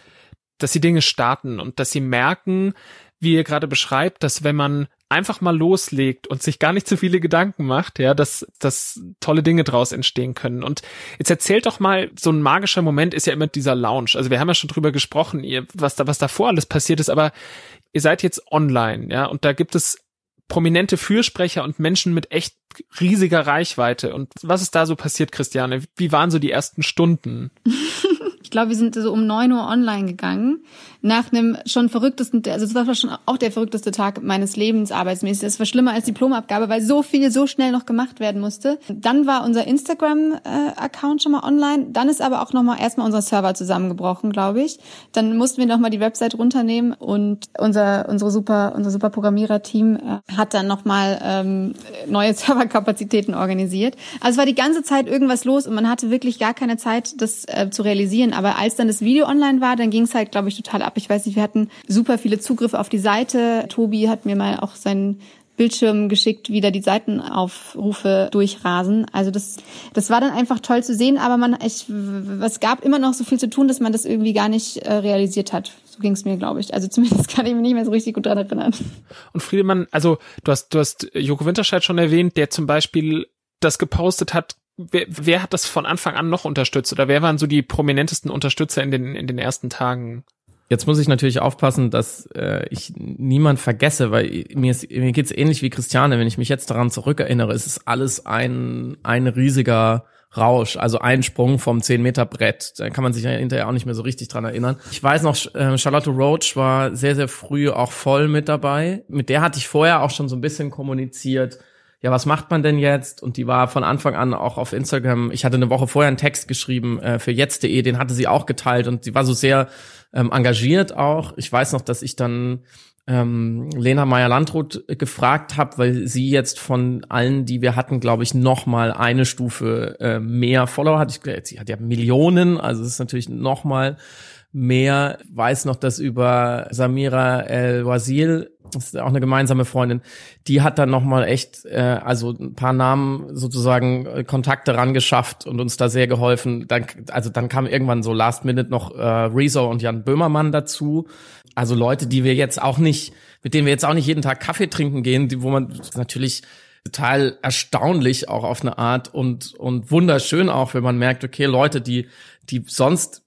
dass sie Dinge starten und dass sie merken, wie ihr gerade beschreibt, dass wenn man einfach mal loslegt und sich gar nicht zu viele Gedanken macht, ja, dass, dass tolle Dinge draus entstehen können. Und jetzt erzählt doch mal, so ein magischer Moment ist ja immer dieser Lounge. Also wir haben ja schon drüber gesprochen, ihr, was da, was davor alles passiert ist, aber ihr seid jetzt online, ja, und da gibt es prominente Fürsprecher und Menschen mit echt riesiger Reichweite. Und was ist da so passiert, Christiane? Wie waren so die ersten Stunden? ich glaube, wir sind so um neun Uhr online gegangen nach einem schon verrücktesten, also es war schon auch der verrückteste Tag meines Lebens arbeitsmäßig. Es war schlimmer als Diplomabgabe, weil so viel so schnell noch gemacht werden musste. Dann war unser Instagram-Account schon mal online. Dann ist aber auch noch mal erstmal unser Server zusammengebrochen, glaube ich. Dann mussten wir noch mal die Website runternehmen und unser unsere super unser super Programmierer-Team äh, hat dann noch mal ähm, neue Serverkapazitäten organisiert. Also es war die ganze Zeit irgendwas los und man hatte wirklich gar keine Zeit, das äh, zu realisieren. Aber als dann das Video online war, dann ging es halt, glaube ich, total ab. Ich weiß nicht, wir hatten super viele Zugriffe auf die Seite. Tobi hat mir mal auch seinen Bildschirm geschickt, wie da die Seitenaufrufe durchrasen. Also das, das war dann einfach toll zu sehen, aber man, ich, es gab immer noch so viel zu tun, dass man das irgendwie gar nicht äh, realisiert hat. So ging es mir, glaube ich. Also zumindest kann ich mich nicht mehr so richtig gut daran erinnern. Und Friedemann, also du hast, du hast Joko Winterscheid schon erwähnt, der zum Beispiel das gepostet hat, Wer, wer hat das von Anfang an noch unterstützt oder wer waren so die prominentesten Unterstützer in den, in den ersten Tagen? Jetzt muss ich natürlich aufpassen, dass äh, ich niemand vergesse, weil mir, ist, mir geht's ähnlich wie Christiane. Wenn ich mich jetzt daran zurückerinnere, ist es alles ein, ein riesiger Rausch, also ein Sprung vom 10 Meter Brett. Da kann man sich ja hinterher auch nicht mehr so richtig dran erinnern. Ich weiß noch, äh, Charlotte Roach war sehr, sehr früh auch voll mit dabei. Mit der hatte ich vorher auch schon so ein bisschen kommuniziert, ja, was macht man denn jetzt? Und die war von Anfang an auch auf Instagram. Ich hatte eine Woche vorher einen Text geschrieben äh, für jetzt.de, den hatte sie auch geteilt und sie war so sehr ähm, engagiert auch. Ich weiß noch, dass ich dann ähm, Lena Meyer-Landrut gefragt habe, weil sie jetzt von allen, die wir hatten, glaube ich, noch mal eine Stufe äh, mehr Follower hat. Ich, sie hat ja Millionen, also es ist natürlich noch mal mehr. Weiß noch, dass über Samira El-Wazil das ist auch eine gemeinsame Freundin, die hat dann nochmal echt, äh, also ein paar Namen sozusagen äh, Kontakte rangeschafft und uns da sehr geholfen. Dann, also dann kam irgendwann so Last Minute noch äh, Rezo und Jan Böhmermann dazu. Also Leute, die wir jetzt auch nicht, mit denen wir jetzt auch nicht jeden Tag Kaffee trinken gehen, die, wo man natürlich total erstaunlich auch auf eine Art und und wunderschön auch, wenn man merkt, okay, Leute, die die sonst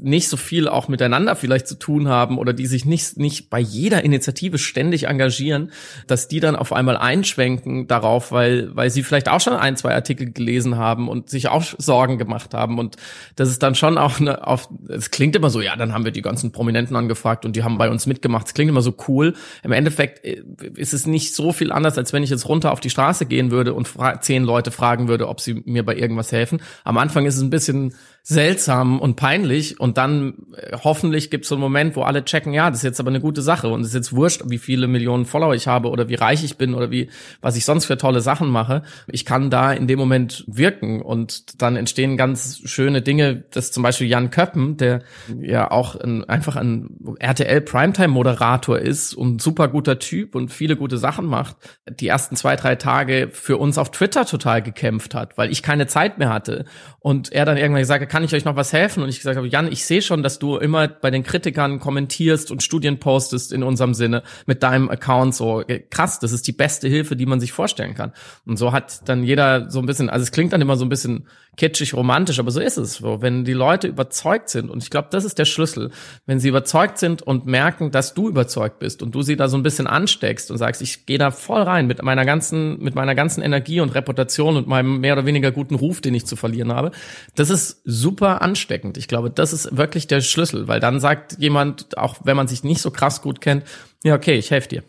nicht so viel auch miteinander vielleicht zu tun haben oder die sich nicht, nicht bei jeder Initiative ständig engagieren, dass die dann auf einmal einschwenken darauf, weil, weil sie vielleicht auch schon ein, zwei Artikel gelesen haben und sich auch Sorgen gemacht haben. Und das ist dann schon auch eine, auf, es klingt immer so, ja, dann haben wir die ganzen Prominenten angefragt und die haben bei uns mitgemacht. Es klingt immer so cool. Im Endeffekt äh, ist es nicht so viel anders, als wenn ich jetzt runter auf die Straße gehen würde und zehn Leute fragen würde, ob sie mir bei irgendwas helfen. Am Anfang ist es ein bisschen seltsam und peinlich und dann äh, hoffentlich gibt es so einen Moment, wo alle checken, ja, das ist jetzt aber eine gute Sache und es ist jetzt wurscht, wie viele Millionen Follower ich habe oder wie reich ich bin oder wie was ich sonst für tolle Sachen mache. Ich kann da in dem Moment wirken und dann entstehen ganz schöne Dinge, dass zum Beispiel Jan Köppen, der ja auch ein, einfach ein RTL Primetime Moderator ist und super guter Typ und viele gute Sachen macht, die ersten zwei drei Tage für uns auf Twitter total gekämpft hat, weil ich keine Zeit mehr hatte und er dann irgendwann gesagt hat, kann ich euch noch was helfen? Und ich gesagt habe, Jan, ich sehe schon, dass du immer bei den Kritikern kommentierst und Studien postest in unserem Sinne mit deinem Account so äh, krass, das ist die beste Hilfe, die man sich vorstellen kann. Und so hat dann jeder so ein bisschen, also es klingt dann immer so ein bisschen kitschig romantisch, aber so ist es. So, wenn die Leute überzeugt sind und ich glaube, das ist der Schlüssel, wenn sie überzeugt sind und merken, dass du überzeugt bist und du sie da so ein bisschen ansteckst und sagst, ich gehe da voll rein mit meiner ganzen mit meiner ganzen Energie und Reputation und meinem mehr oder weniger guten Ruf, den ich zu verlieren habe. Das ist super ansteckend. Ich glaube, das ist wirklich der Schlüssel, weil dann sagt jemand, auch wenn man sich nicht so krass gut kennt, ja, okay, ich helfe dir.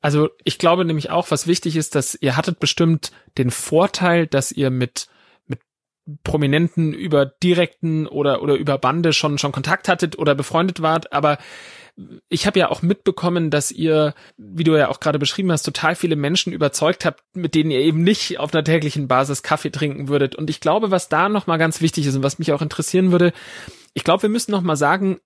Also ich glaube nämlich auch, was wichtig ist, dass ihr hattet bestimmt den Vorteil, dass ihr mit mit Prominenten über direkten oder oder über Bande schon schon Kontakt hattet oder befreundet wart, aber ich habe ja auch mitbekommen, dass ihr, wie du ja auch gerade beschrieben hast, total viele Menschen überzeugt habt, mit denen ihr eben nicht auf einer täglichen Basis Kaffee trinken würdet. Und ich glaube, was da nochmal ganz wichtig ist und was mich auch interessieren würde, ich glaube, wir müssen nochmal sagen,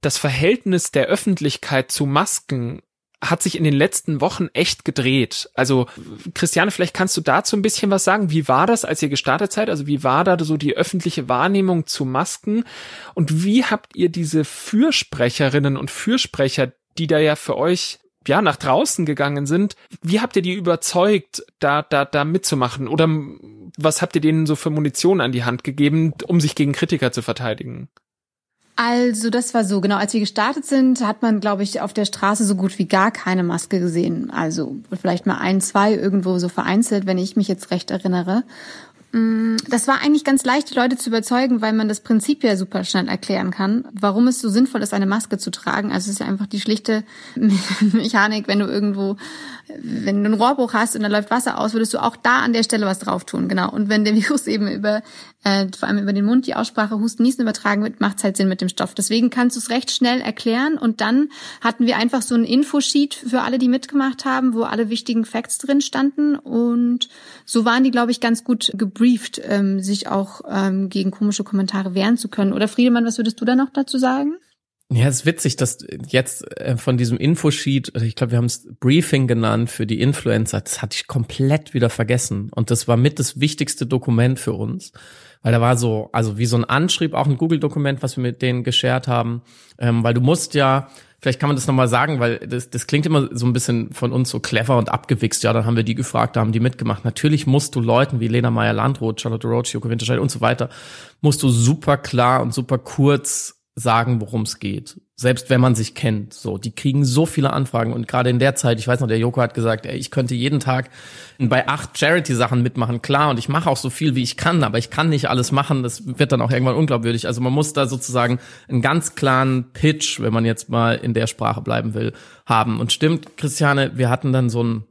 das Verhältnis der Öffentlichkeit zu Masken hat sich in den letzten Wochen echt gedreht. Also Christiane, vielleicht kannst du dazu ein bisschen was sagen. Wie war das, als ihr gestartet seid? Also wie war da so die öffentliche Wahrnehmung zu Masken? Und wie habt ihr diese Fürsprecherinnen und Fürsprecher, die da ja für euch ja nach draußen gegangen sind, wie habt ihr die überzeugt, da da da mitzumachen? Oder was habt ihr denen so für Munition an die Hand gegeben, um sich gegen Kritiker zu verteidigen? Also das war so, genau, als wir gestartet sind, hat man, glaube ich, auf der Straße so gut wie gar keine Maske gesehen. Also vielleicht mal ein, zwei irgendwo so vereinzelt, wenn ich mich jetzt recht erinnere. Mm, das war eigentlich ganz leicht, die Leute zu überzeugen, weil man das Prinzip ja super schnell erklären kann, warum es so sinnvoll ist, eine Maske zu tragen. Also es ist ja einfach die schlichte Mechanik, wenn du irgendwo, wenn du einen Rohrbruch hast und da läuft Wasser aus, würdest du auch da an der Stelle was drauf tun, genau. Und wenn der Virus eben über, äh, vor allem über den Mund, die Aussprache, Husten, Niesen übertragen wird, macht es halt Sinn mit dem Stoff. Deswegen kannst du es recht schnell erklären und dann hatten wir einfach so ein Infosheet für alle, die mitgemacht haben, wo alle wichtigen Facts drin standen und so waren die, glaube ich, ganz gut gebrieft ähm, sich auch ähm, gegen komische Kommentare wehren zu können. Oder Friedemann, was würdest du da noch dazu sagen? Ja, es ist witzig, dass jetzt äh, von diesem Infosheet, also ich glaube, wir haben es Briefing genannt für die Influencer, das hatte ich komplett wieder vergessen. Und das war mit das wichtigste Dokument für uns. Weil da war so, also wie so ein Anschrieb, auch ein Google-Dokument, was wir mit denen geshared haben. Ähm, weil du musst ja, Vielleicht kann man das nochmal sagen, weil das, das klingt immer so ein bisschen von uns so clever und abgewichst. Ja, dann haben wir die gefragt, da haben die mitgemacht. Natürlich musst du Leuten wie Lena Meyer-Landroth, Charlotte Roach, Joko Winterscheid und so weiter, musst du super klar und super kurz sagen, worum es geht. Selbst wenn man sich kennt. So, die kriegen so viele Anfragen und gerade in der Zeit, ich weiß noch, der Joko hat gesagt, ey, ich könnte jeden Tag bei acht Charity-Sachen mitmachen, klar, und ich mache auch so viel, wie ich kann, aber ich kann nicht alles machen. Das wird dann auch irgendwann unglaubwürdig. Also man muss da sozusagen einen ganz klaren Pitch, wenn man jetzt mal in der Sprache bleiben will, haben. Und stimmt, Christiane, wir hatten dann so ein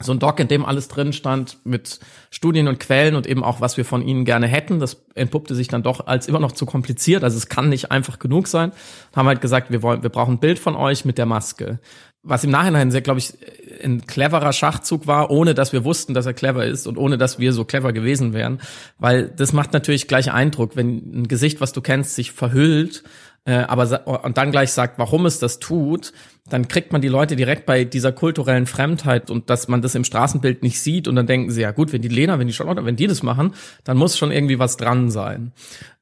so ein Doc, in dem alles drin stand mit Studien und Quellen und eben auch, was wir von ihnen gerne hätten. Das entpuppte sich dann doch als immer noch zu kompliziert. Also es kann nicht einfach genug sein. Haben halt gesagt, wir wollen, wir brauchen ein Bild von euch mit der Maske. Was im Nachhinein sehr, glaube ich, ein cleverer Schachzug war, ohne dass wir wussten, dass er clever ist und ohne dass wir so clever gewesen wären. Weil das macht natürlich gleich Eindruck, wenn ein Gesicht, was du kennst, sich verhüllt äh, aber und dann gleich sagt, warum es das tut, dann kriegt man die Leute direkt bei dieser kulturellen Fremdheit und dass man das im Straßenbild nicht sieht und dann denken sie, ja gut, wenn die Lena, wenn die Charlotte, wenn die das machen, dann muss schon irgendwie was dran sein.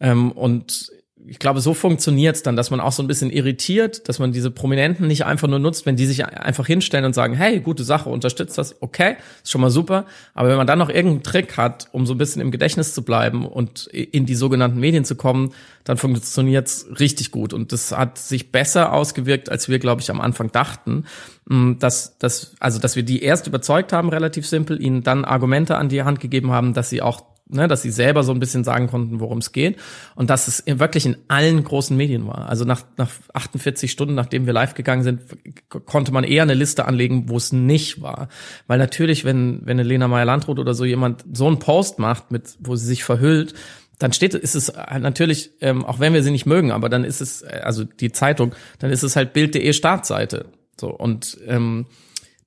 Ähm, und ich glaube, so funktioniert's dann, dass man auch so ein bisschen irritiert, dass man diese Prominenten nicht einfach nur nutzt, wenn die sich einfach hinstellen und sagen, hey, gute Sache, unterstützt das, okay, ist schon mal super. Aber wenn man dann noch irgendeinen Trick hat, um so ein bisschen im Gedächtnis zu bleiben und in die sogenannten Medien zu kommen, dann funktioniert's richtig gut. Und das hat sich besser ausgewirkt, als wir, glaube ich, am Anfang dachten. Mm, dass, dass, also, dass wir die erst überzeugt haben, relativ simpel, ihnen dann Argumente an die Hand gegeben haben, dass sie auch ne, dass sie selber so ein bisschen sagen konnten, worum es geht und dass es wirklich in allen großen Medien war. Also nach, nach 48 Stunden, nachdem wir live gegangen sind, konnte man eher eine Liste anlegen, wo es nicht war. Weil natürlich, wenn, wenn eine Lena Meyer-Landrut oder so jemand so einen Post macht, mit, wo sie sich verhüllt, dann steht, ist es natürlich, ähm, auch wenn wir sie nicht mögen, aber dann ist es, äh, also die Zeitung, dann ist es halt Bild.de Startseite. So, und ähm,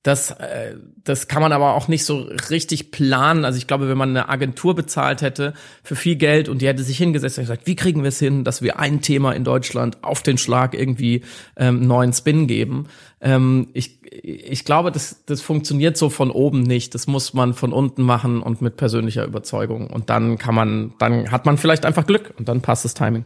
das, äh, das kann man aber auch nicht so richtig planen. Also ich glaube, wenn man eine Agentur bezahlt hätte für viel Geld und die hätte sich hingesetzt und gesagt, wie kriegen wir es hin, dass wir ein Thema in Deutschland auf den Schlag irgendwie ähm, neuen Spin geben. Ähm, ich, ich glaube, das, das funktioniert so von oben nicht. Das muss man von unten machen und mit persönlicher Überzeugung. Und dann kann man, dann hat man vielleicht einfach Glück und dann passt das Timing.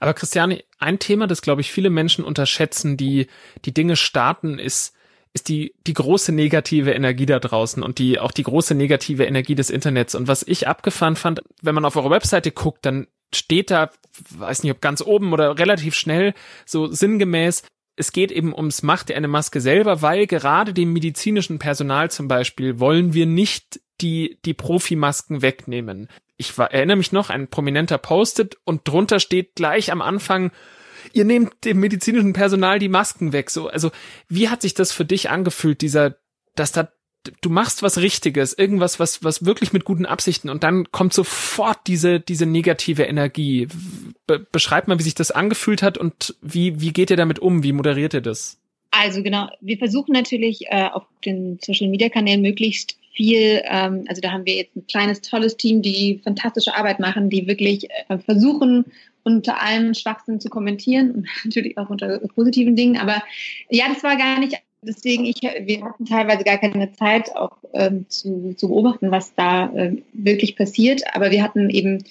Aber Christiane, ein Thema, das glaube ich viele Menschen unterschätzen, die die Dinge starten, ist ist die, die große negative Energie da draußen und die, auch die große negative Energie des Internets. Und was ich abgefahren fand, wenn man auf eure Webseite guckt, dann steht da, weiß nicht, ob ganz oben oder relativ schnell, so sinngemäß, es geht eben ums Macht dir eine Maske selber, weil gerade dem medizinischen Personal zum Beispiel wollen wir nicht die, die Profimasken wegnehmen. Ich war, erinnere mich noch, ein prominenter postet und drunter steht gleich am Anfang, ihr nehmt dem medizinischen Personal die Masken weg. So, also wie hat sich das für dich angefühlt, dieser, dass da du machst was Richtiges, irgendwas, was, was wirklich mit guten Absichten und dann kommt sofort diese, diese negative Energie. Be beschreib mal, wie sich das angefühlt hat und wie, wie geht ihr damit um? Wie moderiert ihr das? Also genau, wir versuchen natürlich äh, auf den Social Media Kanälen möglichst viel, ähm, also da haben wir jetzt ein kleines, tolles Team, die fantastische Arbeit machen, die wirklich äh, versuchen, unter allem Schwachsinn zu kommentieren und natürlich auch unter positiven Dingen. Aber ja, das war gar nicht deswegen, ich, wir hatten teilweise gar keine Zeit, auch ähm, zu, zu beobachten, was da ähm, wirklich passiert. Aber wir hatten eben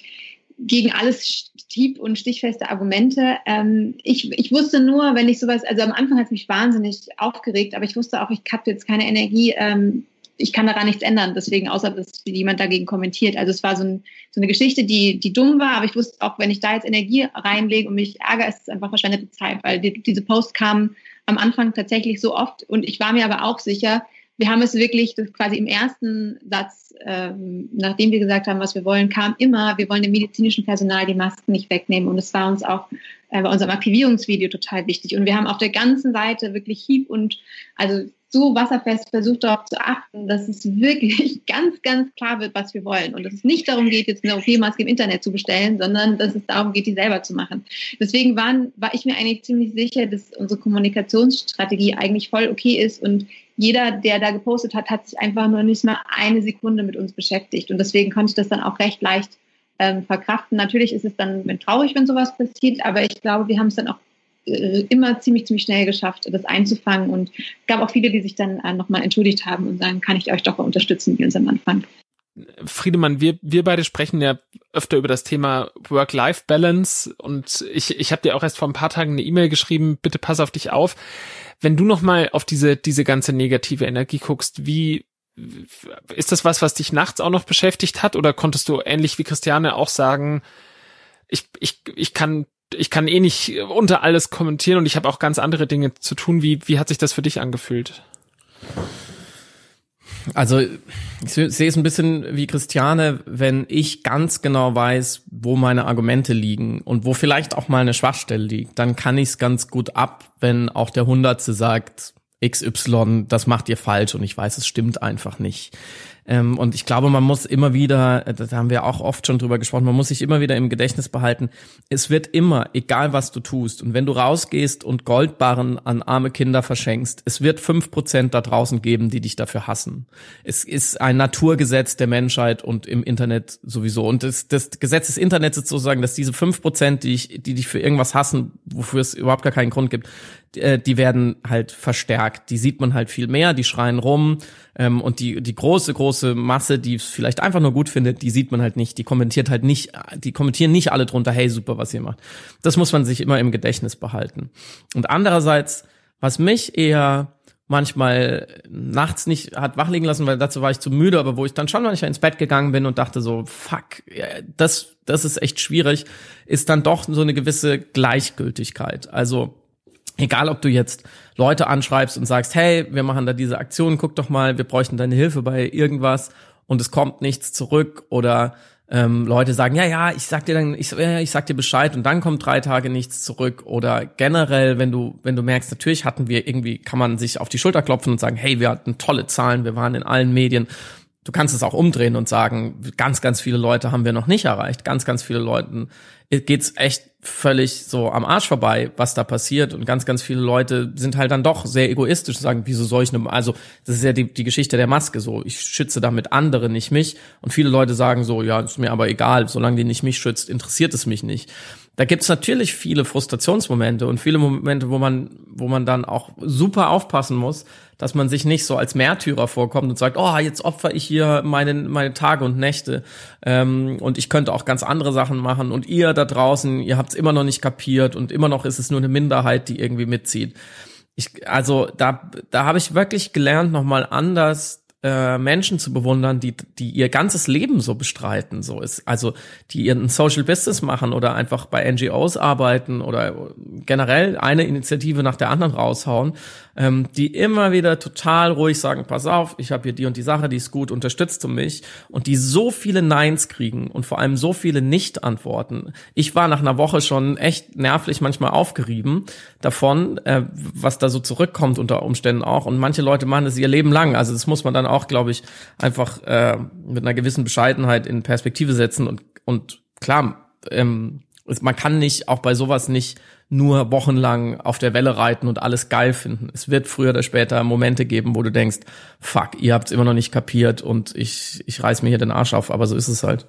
gegen alles stieb- und stichfeste Argumente. Ähm, ich, ich wusste nur, wenn ich sowas, also am Anfang hat es mich wahnsinnig aufgeregt, aber ich wusste auch, ich habe jetzt keine Energie, ähm, ich kann daran nichts ändern, deswegen, außer dass jemand dagegen kommentiert. Also es war so, ein, so eine Geschichte, die, die dumm war, aber ich wusste auch, wenn ich da jetzt Energie reinlege und mich ärgere, ist es einfach verschwendete Zeit, weil die, diese Post kam am Anfang tatsächlich so oft und ich war mir aber auch sicher, wir haben es wirklich quasi im ersten Satz, ähm, nachdem wir gesagt haben, was wir wollen, kam immer, wir wollen dem medizinischen Personal die Masken nicht wegnehmen. Und es war uns auch äh, bei unserem Aktivierungsvideo total wichtig. Und wir haben auf der ganzen Seite wirklich hieb und also so wasserfest versucht darauf zu achten, dass es wirklich ganz, ganz klar wird, was wir wollen. Und dass es nicht darum geht, jetzt eine OP-Maske im Internet zu bestellen, sondern dass es darum geht, die selber zu machen. Deswegen waren, war ich mir eigentlich ziemlich sicher, dass unsere Kommunikationsstrategie eigentlich voll okay ist und jeder, der da gepostet hat, hat sich einfach nur nicht mal eine Sekunde mit uns beschäftigt. Und deswegen konnte ich das dann auch recht leicht ähm, verkraften. Natürlich ist es dann traurig, wenn sowas passiert, aber ich glaube, wir haben es dann auch immer ziemlich, ziemlich schnell geschafft, das einzufangen. Und es gab auch viele, die sich dann äh, nochmal entschuldigt haben und sagen, kann ich euch doch unterstützen, wie uns am Anfang. Friedemann, wir, wir beide sprechen ja öfter über das Thema Work-Life-Balance und ich, ich habe dir auch erst vor ein paar Tagen eine E-Mail geschrieben, bitte pass auf dich auf. Wenn du nochmal auf diese, diese ganze negative Energie guckst, wie, ist das was, was dich nachts auch noch beschäftigt hat oder konntest du ähnlich wie Christiane auch sagen, ich, ich, ich kann ich kann eh nicht unter alles kommentieren und ich habe auch ganz andere Dinge zu tun. Wie, wie hat sich das für dich angefühlt? Also ich sehe es ein bisschen wie Christiane, wenn ich ganz genau weiß, wo meine Argumente liegen und wo vielleicht auch mal eine Schwachstelle liegt, dann kann ich es ganz gut ab, wenn auch der Hundertste sagt, XY, das macht ihr falsch und ich weiß, es stimmt einfach nicht. Ähm, und ich glaube, man muss immer wieder, äh, da haben wir auch oft schon drüber gesprochen, man muss sich immer wieder im Gedächtnis behalten, es wird immer, egal was du tust, und wenn du rausgehst und Goldbarren an arme Kinder verschenkst, es wird fünf Prozent da draußen geben, die dich dafür hassen. Es ist ein Naturgesetz der Menschheit und im Internet sowieso. Und das, das Gesetz des Internets ist sozusagen, dass diese fünf Prozent, die, die dich für irgendwas hassen, wofür es überhaupt gar keinen Grund gibt, äh, die werden halt verstärkt. Die sieht man halt viel mehr, die schreien rum ähm, und die die große große Masse, die es vielleicht einfach nur gut findet, die sieht man halt nicht. Die kommentiert halt nicht, die kommentieren nicht alle drunter, hey super, was ihr macht. Das muss man sich immer im Gedächtnis behalten. Und andererseits, was mich eher manchmal nachts nicht hat wachlegen lassen, weil dazu war ich zu müde, aber wo ich dann schon manchmal ins Bett gegangen bin und dachte so, fuck, das, das ist echt schwierig, ist dann doch so eine gewisse Gleichgültigkeit. Also Egal, ob du jetzt Leute anschreibst und sagst, hey, wir machen da diese Aktion, guck doch mal, wir bräuchten deine Hilfe bei irgendwas und es kommt nichts zurück oder ähm, Leute sagen, ja, ja, ich sag dir dann, ich, ja, ich sag dir Bescheid und dann kommt drei Tage nichts zurück oder generell, wenn du, wenn du merkst, natürlich hatten wir irgendwie, kann man sich auf die Schulter klopfen und sagen, hey, wir hatten tolle Zahlen, wir waren in allen Medien. Du kannst es auch umdrehen und sagen, ganz, ganz viele Leute haben wir noch nicht erreicht. Ganz, ganz viele Leuten geht's echt völlig so am Arsch vorbei, was da passiert. Und ganz, ganz viele Leute sind halt dann doch sehr egoistisch und sagen, wieso soll ich ne, also das ist ja die, die Geschichte der Maske so. Ich schütze damit andere, nicht mich. Und viele Leute sagen so, ja, ist mir aber egal, solange die nicht mich schützt, interessiert es mich nicht. Da gibt's natürlich viele Frustrationsmomente und viele Momente, wo man, wo man dann auch super aufpassen muss, dass man sich nicht so als Märtyrer vorkommt und sagt, oh, jetzt opfer ich hier meine, meine Tage und Nächte ähm, und ich könnte auch ganz andere Sachen machen und ihr da draußen, ihr habt's immer noch nicht kapiert und immer noch ist es nur eine Minderheit, die irgendwie mitzieht. Ich, also da, da habe ich wirklich gelernt, nochmal anders äh, Menschen zu bewundern, die, die ihr ganzes Leben so bestreiten, so ist, also die ihren Social Business machen oder einfach bei NGOs arbeiten oder generell eine Initiative nach der anderen raushauen, ähm, die immer wieder total ruhig sagen, pass auf, ich habe hier die und die Sache, die ist gut, unterstützt du mich. Und die so viele Neins kriegen und vor allem so viele Nicht-Antworten. Ich war nach einer Woche schon echt nervlich manchmal aufgerieben davon, äh, was da so zurückkommt unter Umständen auch. Und manche Leute machen es ihr Leben lang, also das muss man dann auch, glaube ich, einfach äh, mit einer gewissen Bescheidenheit in Perspektive setzen und, und klar, ähm, man kann nicht, auch bei sowas nicht nur wochenlang auf der Welle reiten und alles geil finden. Es wird früher oder später Momente geben, wo du denkst, fuck, ihr habt's immer noch nicht kapiert und ich, ich reiß mir hier den Arsch auf, aber so ist es halt.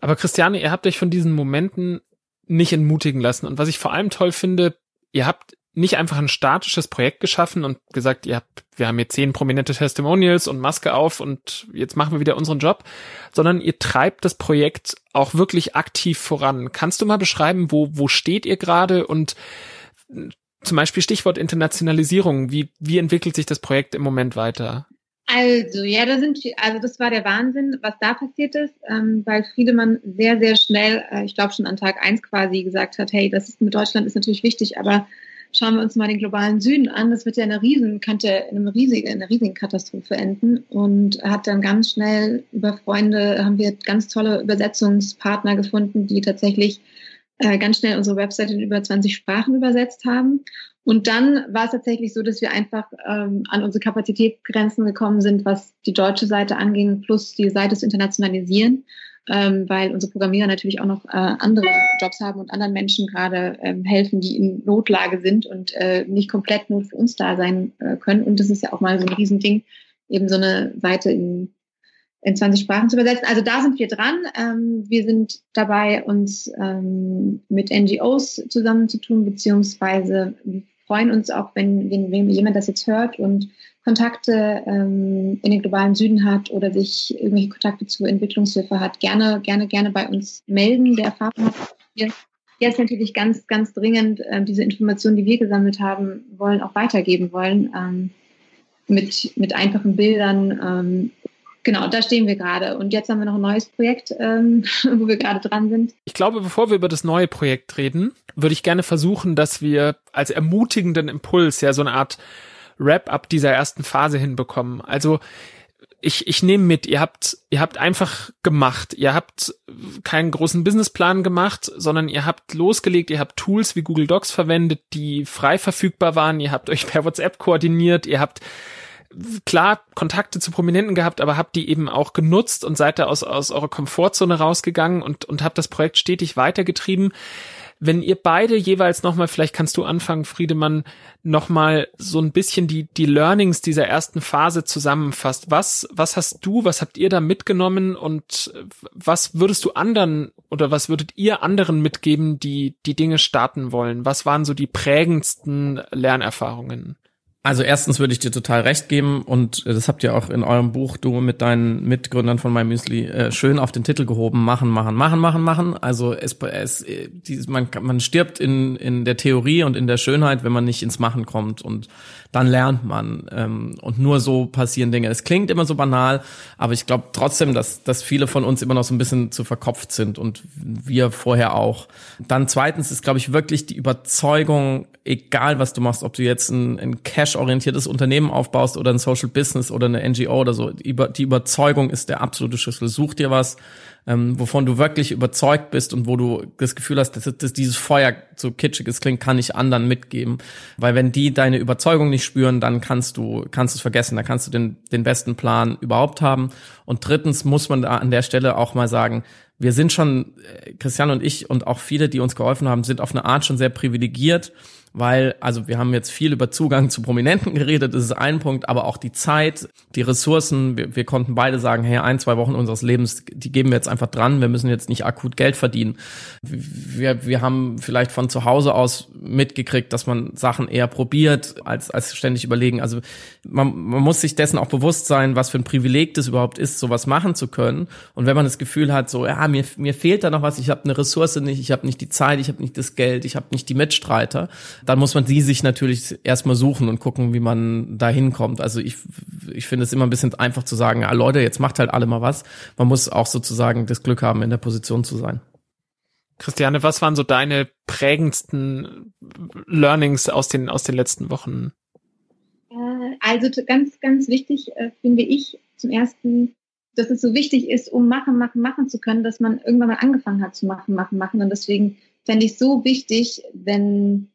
Aber Christiane, ihr habt euch von diesen Momenten nicht entmutigen lassen. Und was ich vor allem toll finde, ihr habt nicht einfach ein statisches Projekt geschaffen und gesagt, ihr habt, wir haben hier zehn prominente Testimonials und Maske auf und jetzt machen wir wieder unseren Job, sondern ihr treibt das Projekt auch wirklich aktiv voran. Kannst du mal beschreiben, wo, wo steht ihr gerade und zum Beispiel Stichwort Internationalisierung, wie, wie entwickelt sich das Projekt im Moment weiter? Also, ja, da sind also das war der Wahnsinn, was da passiert ist, ähm, weil Friedemann sehr, sehr schnell, äh, ich glaube schon an Tag eins quasi gesagt hat, hey, das ist mit Deutschland ist natürlich wichtig, aber schauen wir uns mal den globalen Süden an, das wird ja eine riesen, könnte in einem riesigen, in einer riesigen Katastrophe enden. Und hat dann ganz schnell über Freunde, haben wir ganz tolle Übersetzungspartner gefunden, die tatsächlich äh, ganz schnell unsere Webseite in über 20 Sprachen übersetzt haben. Und dann war es tatsächlich so, dass wir einfach ähm, an unsere Kapazitätsgrenzen gekommen sind, was die deutsche Seite anging, plus die Seite zu internationalisieren, ähm, weil unsere Programmierer natürlich auch noch äh, andere Jobs haben und anderen Menschen gerade ähm, helfen, die in Notlage sind und äh, nicht komplett nur für uns da sein äh, können. Und das ist ja auch mal so ein Riesending, eben so eine Seite in in 20 Sprachen zu übersetzen. Also da sind wir dran. Ähm, wir sind dabei, uns ähm, mit NGOs zusammenzutun, beziehungsweise freuen uns auch, wenn, wenn, wenn jemand das jetzt hört und Kontakte ähm, in den globalen Süden hat oder sich irgendwelche Kontakte zu Entwicklungshilfe hat, gerne, gerne, gerne bei uns melden, der Erfahrung hat. Wir jetzt natürlich ganz, ganz dringend äh, diese Informationen, die wir gesammelt haben, wollen, auch weitergeben wollen. Ähm, mit, mit einfachen Bildern, ähm, genau, da stehen wir gerade. Und jetzt haben wir noch ein neues Projekt, ähm, wo wir gerade dran sind. Ich glaube, bevor wir über das neue Projekt reden, würde ich gerne versuchen, dass wir als ermutigenden Impuls ja so eine Art Wrap-up dieser ersten Phase hinbekommen. Also ich, ich nehme mit, ihr habt, ihr habt einfach gemacht. Ihr habt keinen großen Businessplan gemacht, sondern ihr habt losgelegt, ihr habt Tools wie Google Docs verwendet, die frei verfügbar waren. Ihr habt euch per WhatsApp koordiniert. Ihr habt klar Kontakte zu Prominenten gehabt, aber habt die eben auch genutzt und seid da aus, aus eurer Komfortzone rausgegangen und, und habt das Projekt stetig weitergetrieben. Wenn ihr beide jeweils nochmal, vielleicht kannst du anfangen, Friedemann, nochmal so ein bisschen die, die Learnings dieser ersten Phase zusammenfasst. Was, was hast du, was habt ihr da mitgenommen und was würdest du anderen oder was würdet ihr anderen mitgeben, die die Dinge starten wollen? Was waren so die prägendsten Lernerfahrungen? Also erstens würde ich dir total recht geben und äh, das habt ihr auch in eurem Buch, du mit deinen Mitgründern von MyMüsli, äh, schön auf den Titel gehoben, machen, machen, machen, machen, machen. Also es, es die, man, man stirbt in, in der Theorie und in der Schönheit, wenn man nicht ins Machen kommt und dann lernt man ähm, und nur so passieren Dinge. Es klingt immer so banal, aber ich glaube trotzdem, dass, dass viele von uns immer noch so ein bisschen zu verkopft sind und wir vorher auch. Dann zweitens ist, glaube ich, wirklich die Überzeugung, egal was du machst, ob du jetzt ein, ein cash-orientiertes Unternehmen aufbaust oder ein Social Business oder eine NGO oder so, die Überzeugung ist der absolute Schlüssel. Such dir was, ähm, wovon du wirklich überzeugt bist und wo du das Gefühl hast, dass, dass dieses Feuer so kitschig ist, klingt, kann ich anderen mitgeben. Weil wenn die deine Überzeugung nicht spüren, dann kannst du, kannst du es vergessen, dann kannst du den, den besten Plan überhaupt haben. Und drittens muss man da an der Stelle auch mal sagen, wir sind schon, äh, Christian und ich und auch viele, die uns geholfen haben, sind auf eine Art schon sehr privilegiert weil, also wir haben jetzt viel über Zugang zu Prominenten geredet, das ist ein Punkt, aber auch die Zeit, die Ressourcen, wir, wir konnten beide sagen, hey, ein, zwei Wochen unseres Lebens, die geben wir jetzt einfach dran, wir müssen jetzt nicht akut Geld verdienen. Wir, wir haben vielleicht von zu Hause aus mitgekriegt, dass man Sachen eher probiert, als, als ständig überlegen. Also man, man muss sich dessen auch bewusst sein, was für ein Privileg das überhaupt ist, sowas machen zu können. Und wenn man das Gefühl hat, so, ja, mir, mir fehlt da noch was, ich habe eine Ressource nicht, ich habe nicht die Zeit, ich habe nicht das Geld, ich habe nicht die Mitstreiter, dann muss man die sich natürlich erstmal suchen und gucken, wie man da hinkommt. Also ich, ich finde es immer ein bisschen einfach zu sagen, ah, Leute, jetzt macht halt alle mal was. Man muss auch sozusagen das Glück haben, in der Position zu sein. Christiane, was waren so deine prägendsten Learnings aus den, aus den letzten Wochen? Äh, also ganz, ganz wichtig äh, finde ich zum ersten, dass es so wichtig ist, um machen, machen, machen zu können, dass man irgendwann mal angefangen hat zu machen, machen, machen. Und deswegen fände ich so wichtig, wenn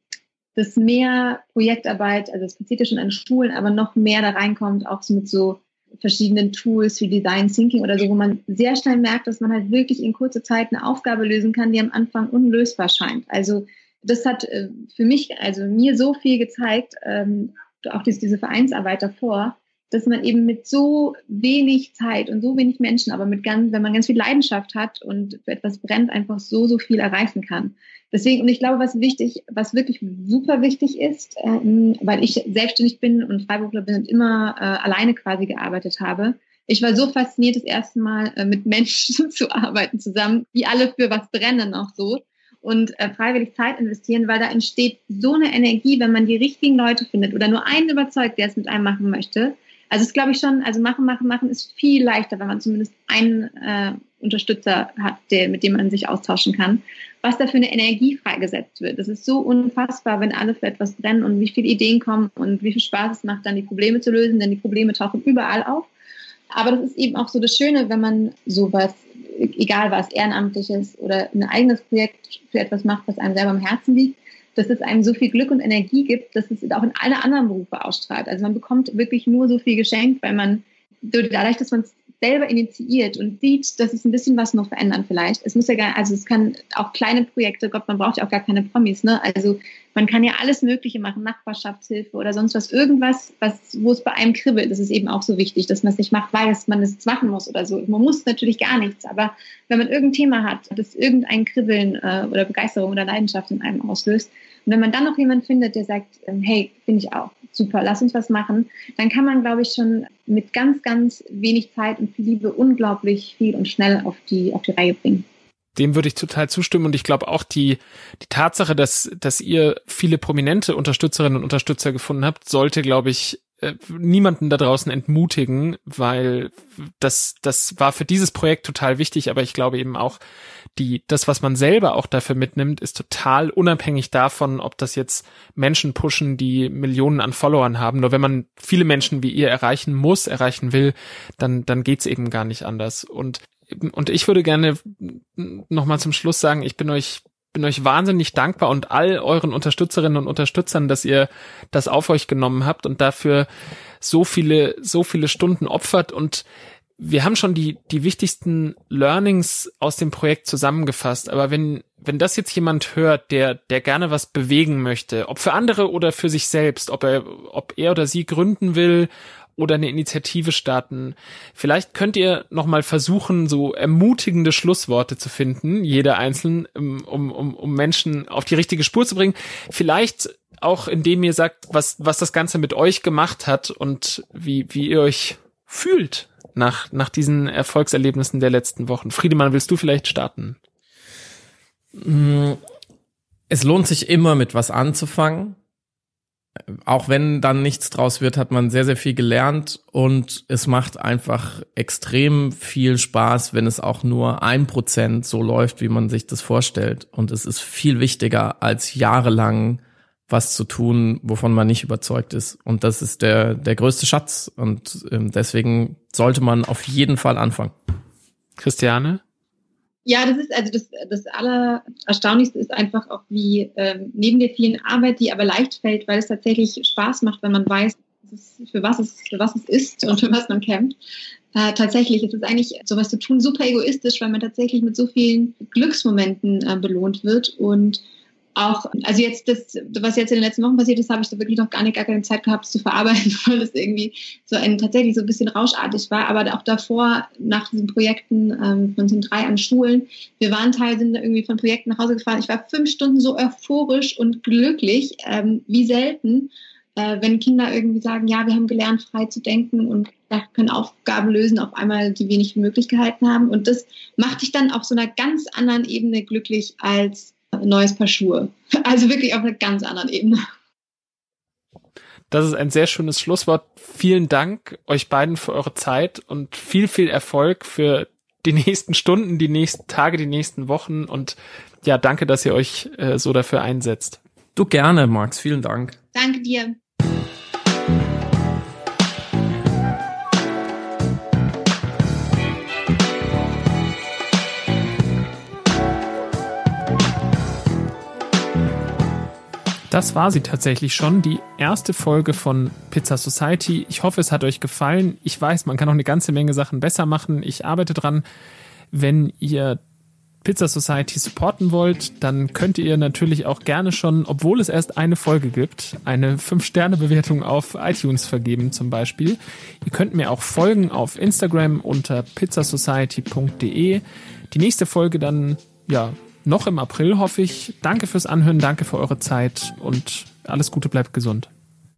dass mehr Projektarbeit, also es passiert ja schon an Schulen, aber noch mehr da reinkommt, auch so mit so verschiedenen Tools wie Design Thinking oder so, wo man sehr schnell merkt, dass man halt wirklich in kurzer Zeit eine Aufgabe lösen kann, die am Anfang unlösbar scheint. Also das hat äh, für mich, also mir so viel gezeigt, ähm, auch diese, diese Vereinsarbeit davor, dass man eben mit so wenig Zeit und so wenig Menschen, aber mit ganz, wenn man ganz viel Leidenschaft hat und für etwas brennt, einfach so, so viel erreichen kann. Deswegen, und ich glaube, was wichtig, was wirklich super wichtig ist, ähm, weil ich selbstständig bin und Freiberufler bin und immer äh, alleine quasi gearbeitet habe, ich war so fasziniert, das erste Mal äh, mit Menschen zu arbeiten zusammen, die alle für was brennen auch so und äh, freiwillig Zeit investieren, weil da entsteht so eine Energie, wenn man die richtigen Leute findet oder nur einen überzeugt, der es mit einem machen möchte. Also es glaube ich schon, also machen, machen, machen ist viel leichter, wenn man zumindest einen äh, Unterstützer hat, der, mit dem man sich austauschen kann. Was da für eine Energie freigesetzt wird. Das ist so unfassbar, wenn alle für etwas brennen und wie viele Ideen kommen und wie viel Spaß es macht, dann die Probleme zu lösen, denn die Probleme tauchen überall auf. Aber das ist eben auch so das Schöne, wenn man sowas, egal was, ehrenamtliches oder ein eigenes Projekt für etwas macht, was einem selber am Herzen liegt, dass es einem so viel Glück und Energie gibt, dass es auch in alle anderen Berufe ausstrahlt. Also man bekommt wirklich nur so viel geschenkt, weil man dadurch, dass man es selber initiiert und sieht, dass es ein bisschen was noch verändern vielleicht. Es muss ja gar, also es kann auch kleine Projekte, Gott, man braucht ja auch gar keine Promis, ne? Also man kann ja alles Mögliche machen, Nachbarschaftshilfe oder sonst was, irgendwas, was, wo es bei einem kribbelt. Das ist eben auch so wichtig, dass man es nicht macht, weil man es machen muss oder so. Man muss natürlich gar nichts, aber wenn man irgendein Thema hat, das irgendein Kribbeln äh, oder Begeisterung oder Leidenschaft in einem auslöst, und wenn man dann noch jemanden findet, der sagt, ähm, hey, finde ich auch, super, lass uns was machen, dann kann man, glaube ich, schon mit ganz, ganz wenig Zeit und viel Liebe unglaublich viel und schnell auf die, auf die Reihe bringen. Dem würde ich total zustimmen und ich glaube auch die, die Tatsache, dass, dass ihr viele prominente Unterstützerinnen und Unterstützer gefunden habt, sollte, glaube ich, äh, niemanden da draußen entmutigen, weil das, das war für dieses Projekt total wichtig, aber ich glaube eben auch, die, das, was man selber auch dafür mitnimmt, ist total unabhängig davon, ob das jetzt Menschen pushen, die Millionen an Followern haben. Nur wenn man viele Menschen wie ihr erreichen muss, erreichen will, dann, dann geht's eben gar nicht anders. Und, und ich würde gerne nochmal zum Schluss sagen, ich bin euch bin euch wahnsinnig dankbar und all euren Unterstützerinnen und Unterstützern, dass ihr das auf euch genommen habt und dafür so viele, so viele Stunden opfert. Und wir haben schon die, die wichtigsten Learnings aus dem Projekt zusammengefasst, aber wenn, wenn das jetzt jemand hört, der, der gerne was bewegen möchte, ob für andere oder für sich selbst, ob er, ob er oder sie gründen will oder eine Initiative starten, vielleicht könnt ihr nochmal versuchen, so ermutigende Schlussworte zu finden, jeder einzeln, um, um, um Menschen auf die richtige Spur zu bringen. Vielleicht auch indem ihr sagt, was, was das Ganze mit euch gemacht hat und wie, wie ihr euch fühlt nach, nach diesen Erfolgserlebnissen der letzten Wochen? Friedemann, willst du vielleicht starten? Mm, es lohnt sich immer mit was anzufangen. Auch wenn dann nichts draus wird, hat man sehr, sehr viel gelernt und es macht einfach extrem viel Spaß, wenn es auch nur ein Prozent so läuft, wie man sich das vorstellt. Und es ist viel wichtiger als jahrelang was zu tun, wovon man nicht überzeugt ist. Und das ist der, der größte Schatz. Und ähm, deswegen sollte man auf jeden Fall anfangen. Christiane? Ja, das ist also das, das Allererstaunlichste ist einfach auch, wie ähm, neben der vielen Arbeit, die aber leicht fällt, weil es tatsächlich Spaß macht, wenn man weiß, für was es, für was es ist und für was man kämpft. Äh, tatsächlich ist es eigentlich sowas zu tun super egoistisch, weil man tatsächlich mit so vielen Glücksmomenten äh, belohnt wird und auch, also jetzt das, was jetzt in den letzten Wochen passiert ist, habe ich da wirklich noch gar nicht gar keine Zeit gehabt, das zu verarbeiten, weil das irgendwie so ein tatsächlich so ein bisschen rauschartig war. Aber auch davor, nach diesen Projekten ähm, von den drei an Schulen, wir waren teil, sind irgendwie von Projekten nach Hause gefahren. Ich war fünf Stunden so euphorisch und glücklich, ähm, wie selten, äh, wenn Kinder irgendwie sagen, ja, wir haben gelernt, frei zu denken und können Aufgaben lösen, auf einmal, die wir nicht möglich gehalten haben. Und das macht dich dann auf so einer ganz anderen Ebene glücklich als ein neues Paar Schuhe. Also wirklich auf einer ganz anderen Ebene. Das ist ein sehr schönes Schlusswort. Vielen Dank euch beiden für eure Zeit und viel, viel Erfolg für die nächsten Stunden, die nächsten Tage, die nächsten Wochen und ja, danke, dass ihr euch äh, so dafür einsetzt. Du gerne, Max. Vielen Dank. Danke dir. Das war sie tatsächlich schon, die erste Folge von Pizza Society. Ich hoffe, es hat euch gefallen. Ich weiß, man kann noch eine ganze Menge Sachen besser machen. Ich arbeite dran. Wenn ihr Pizza Society supporten wollt, dann könnt ihr natürlich auch gerne schon, obwohl es erst eine Folge gibt, eine 5-Sterne-Bewertung auf iTunes vergeben zum Beispiel. Ihr könnt mir auch folgen auf Instagram unter pizzasociety.de. Die nächste Folge dann, ja, noch im April hoffe ich. Danke fürs Anhören, danke für eure Zeit und alles Gute, bleibt gesund.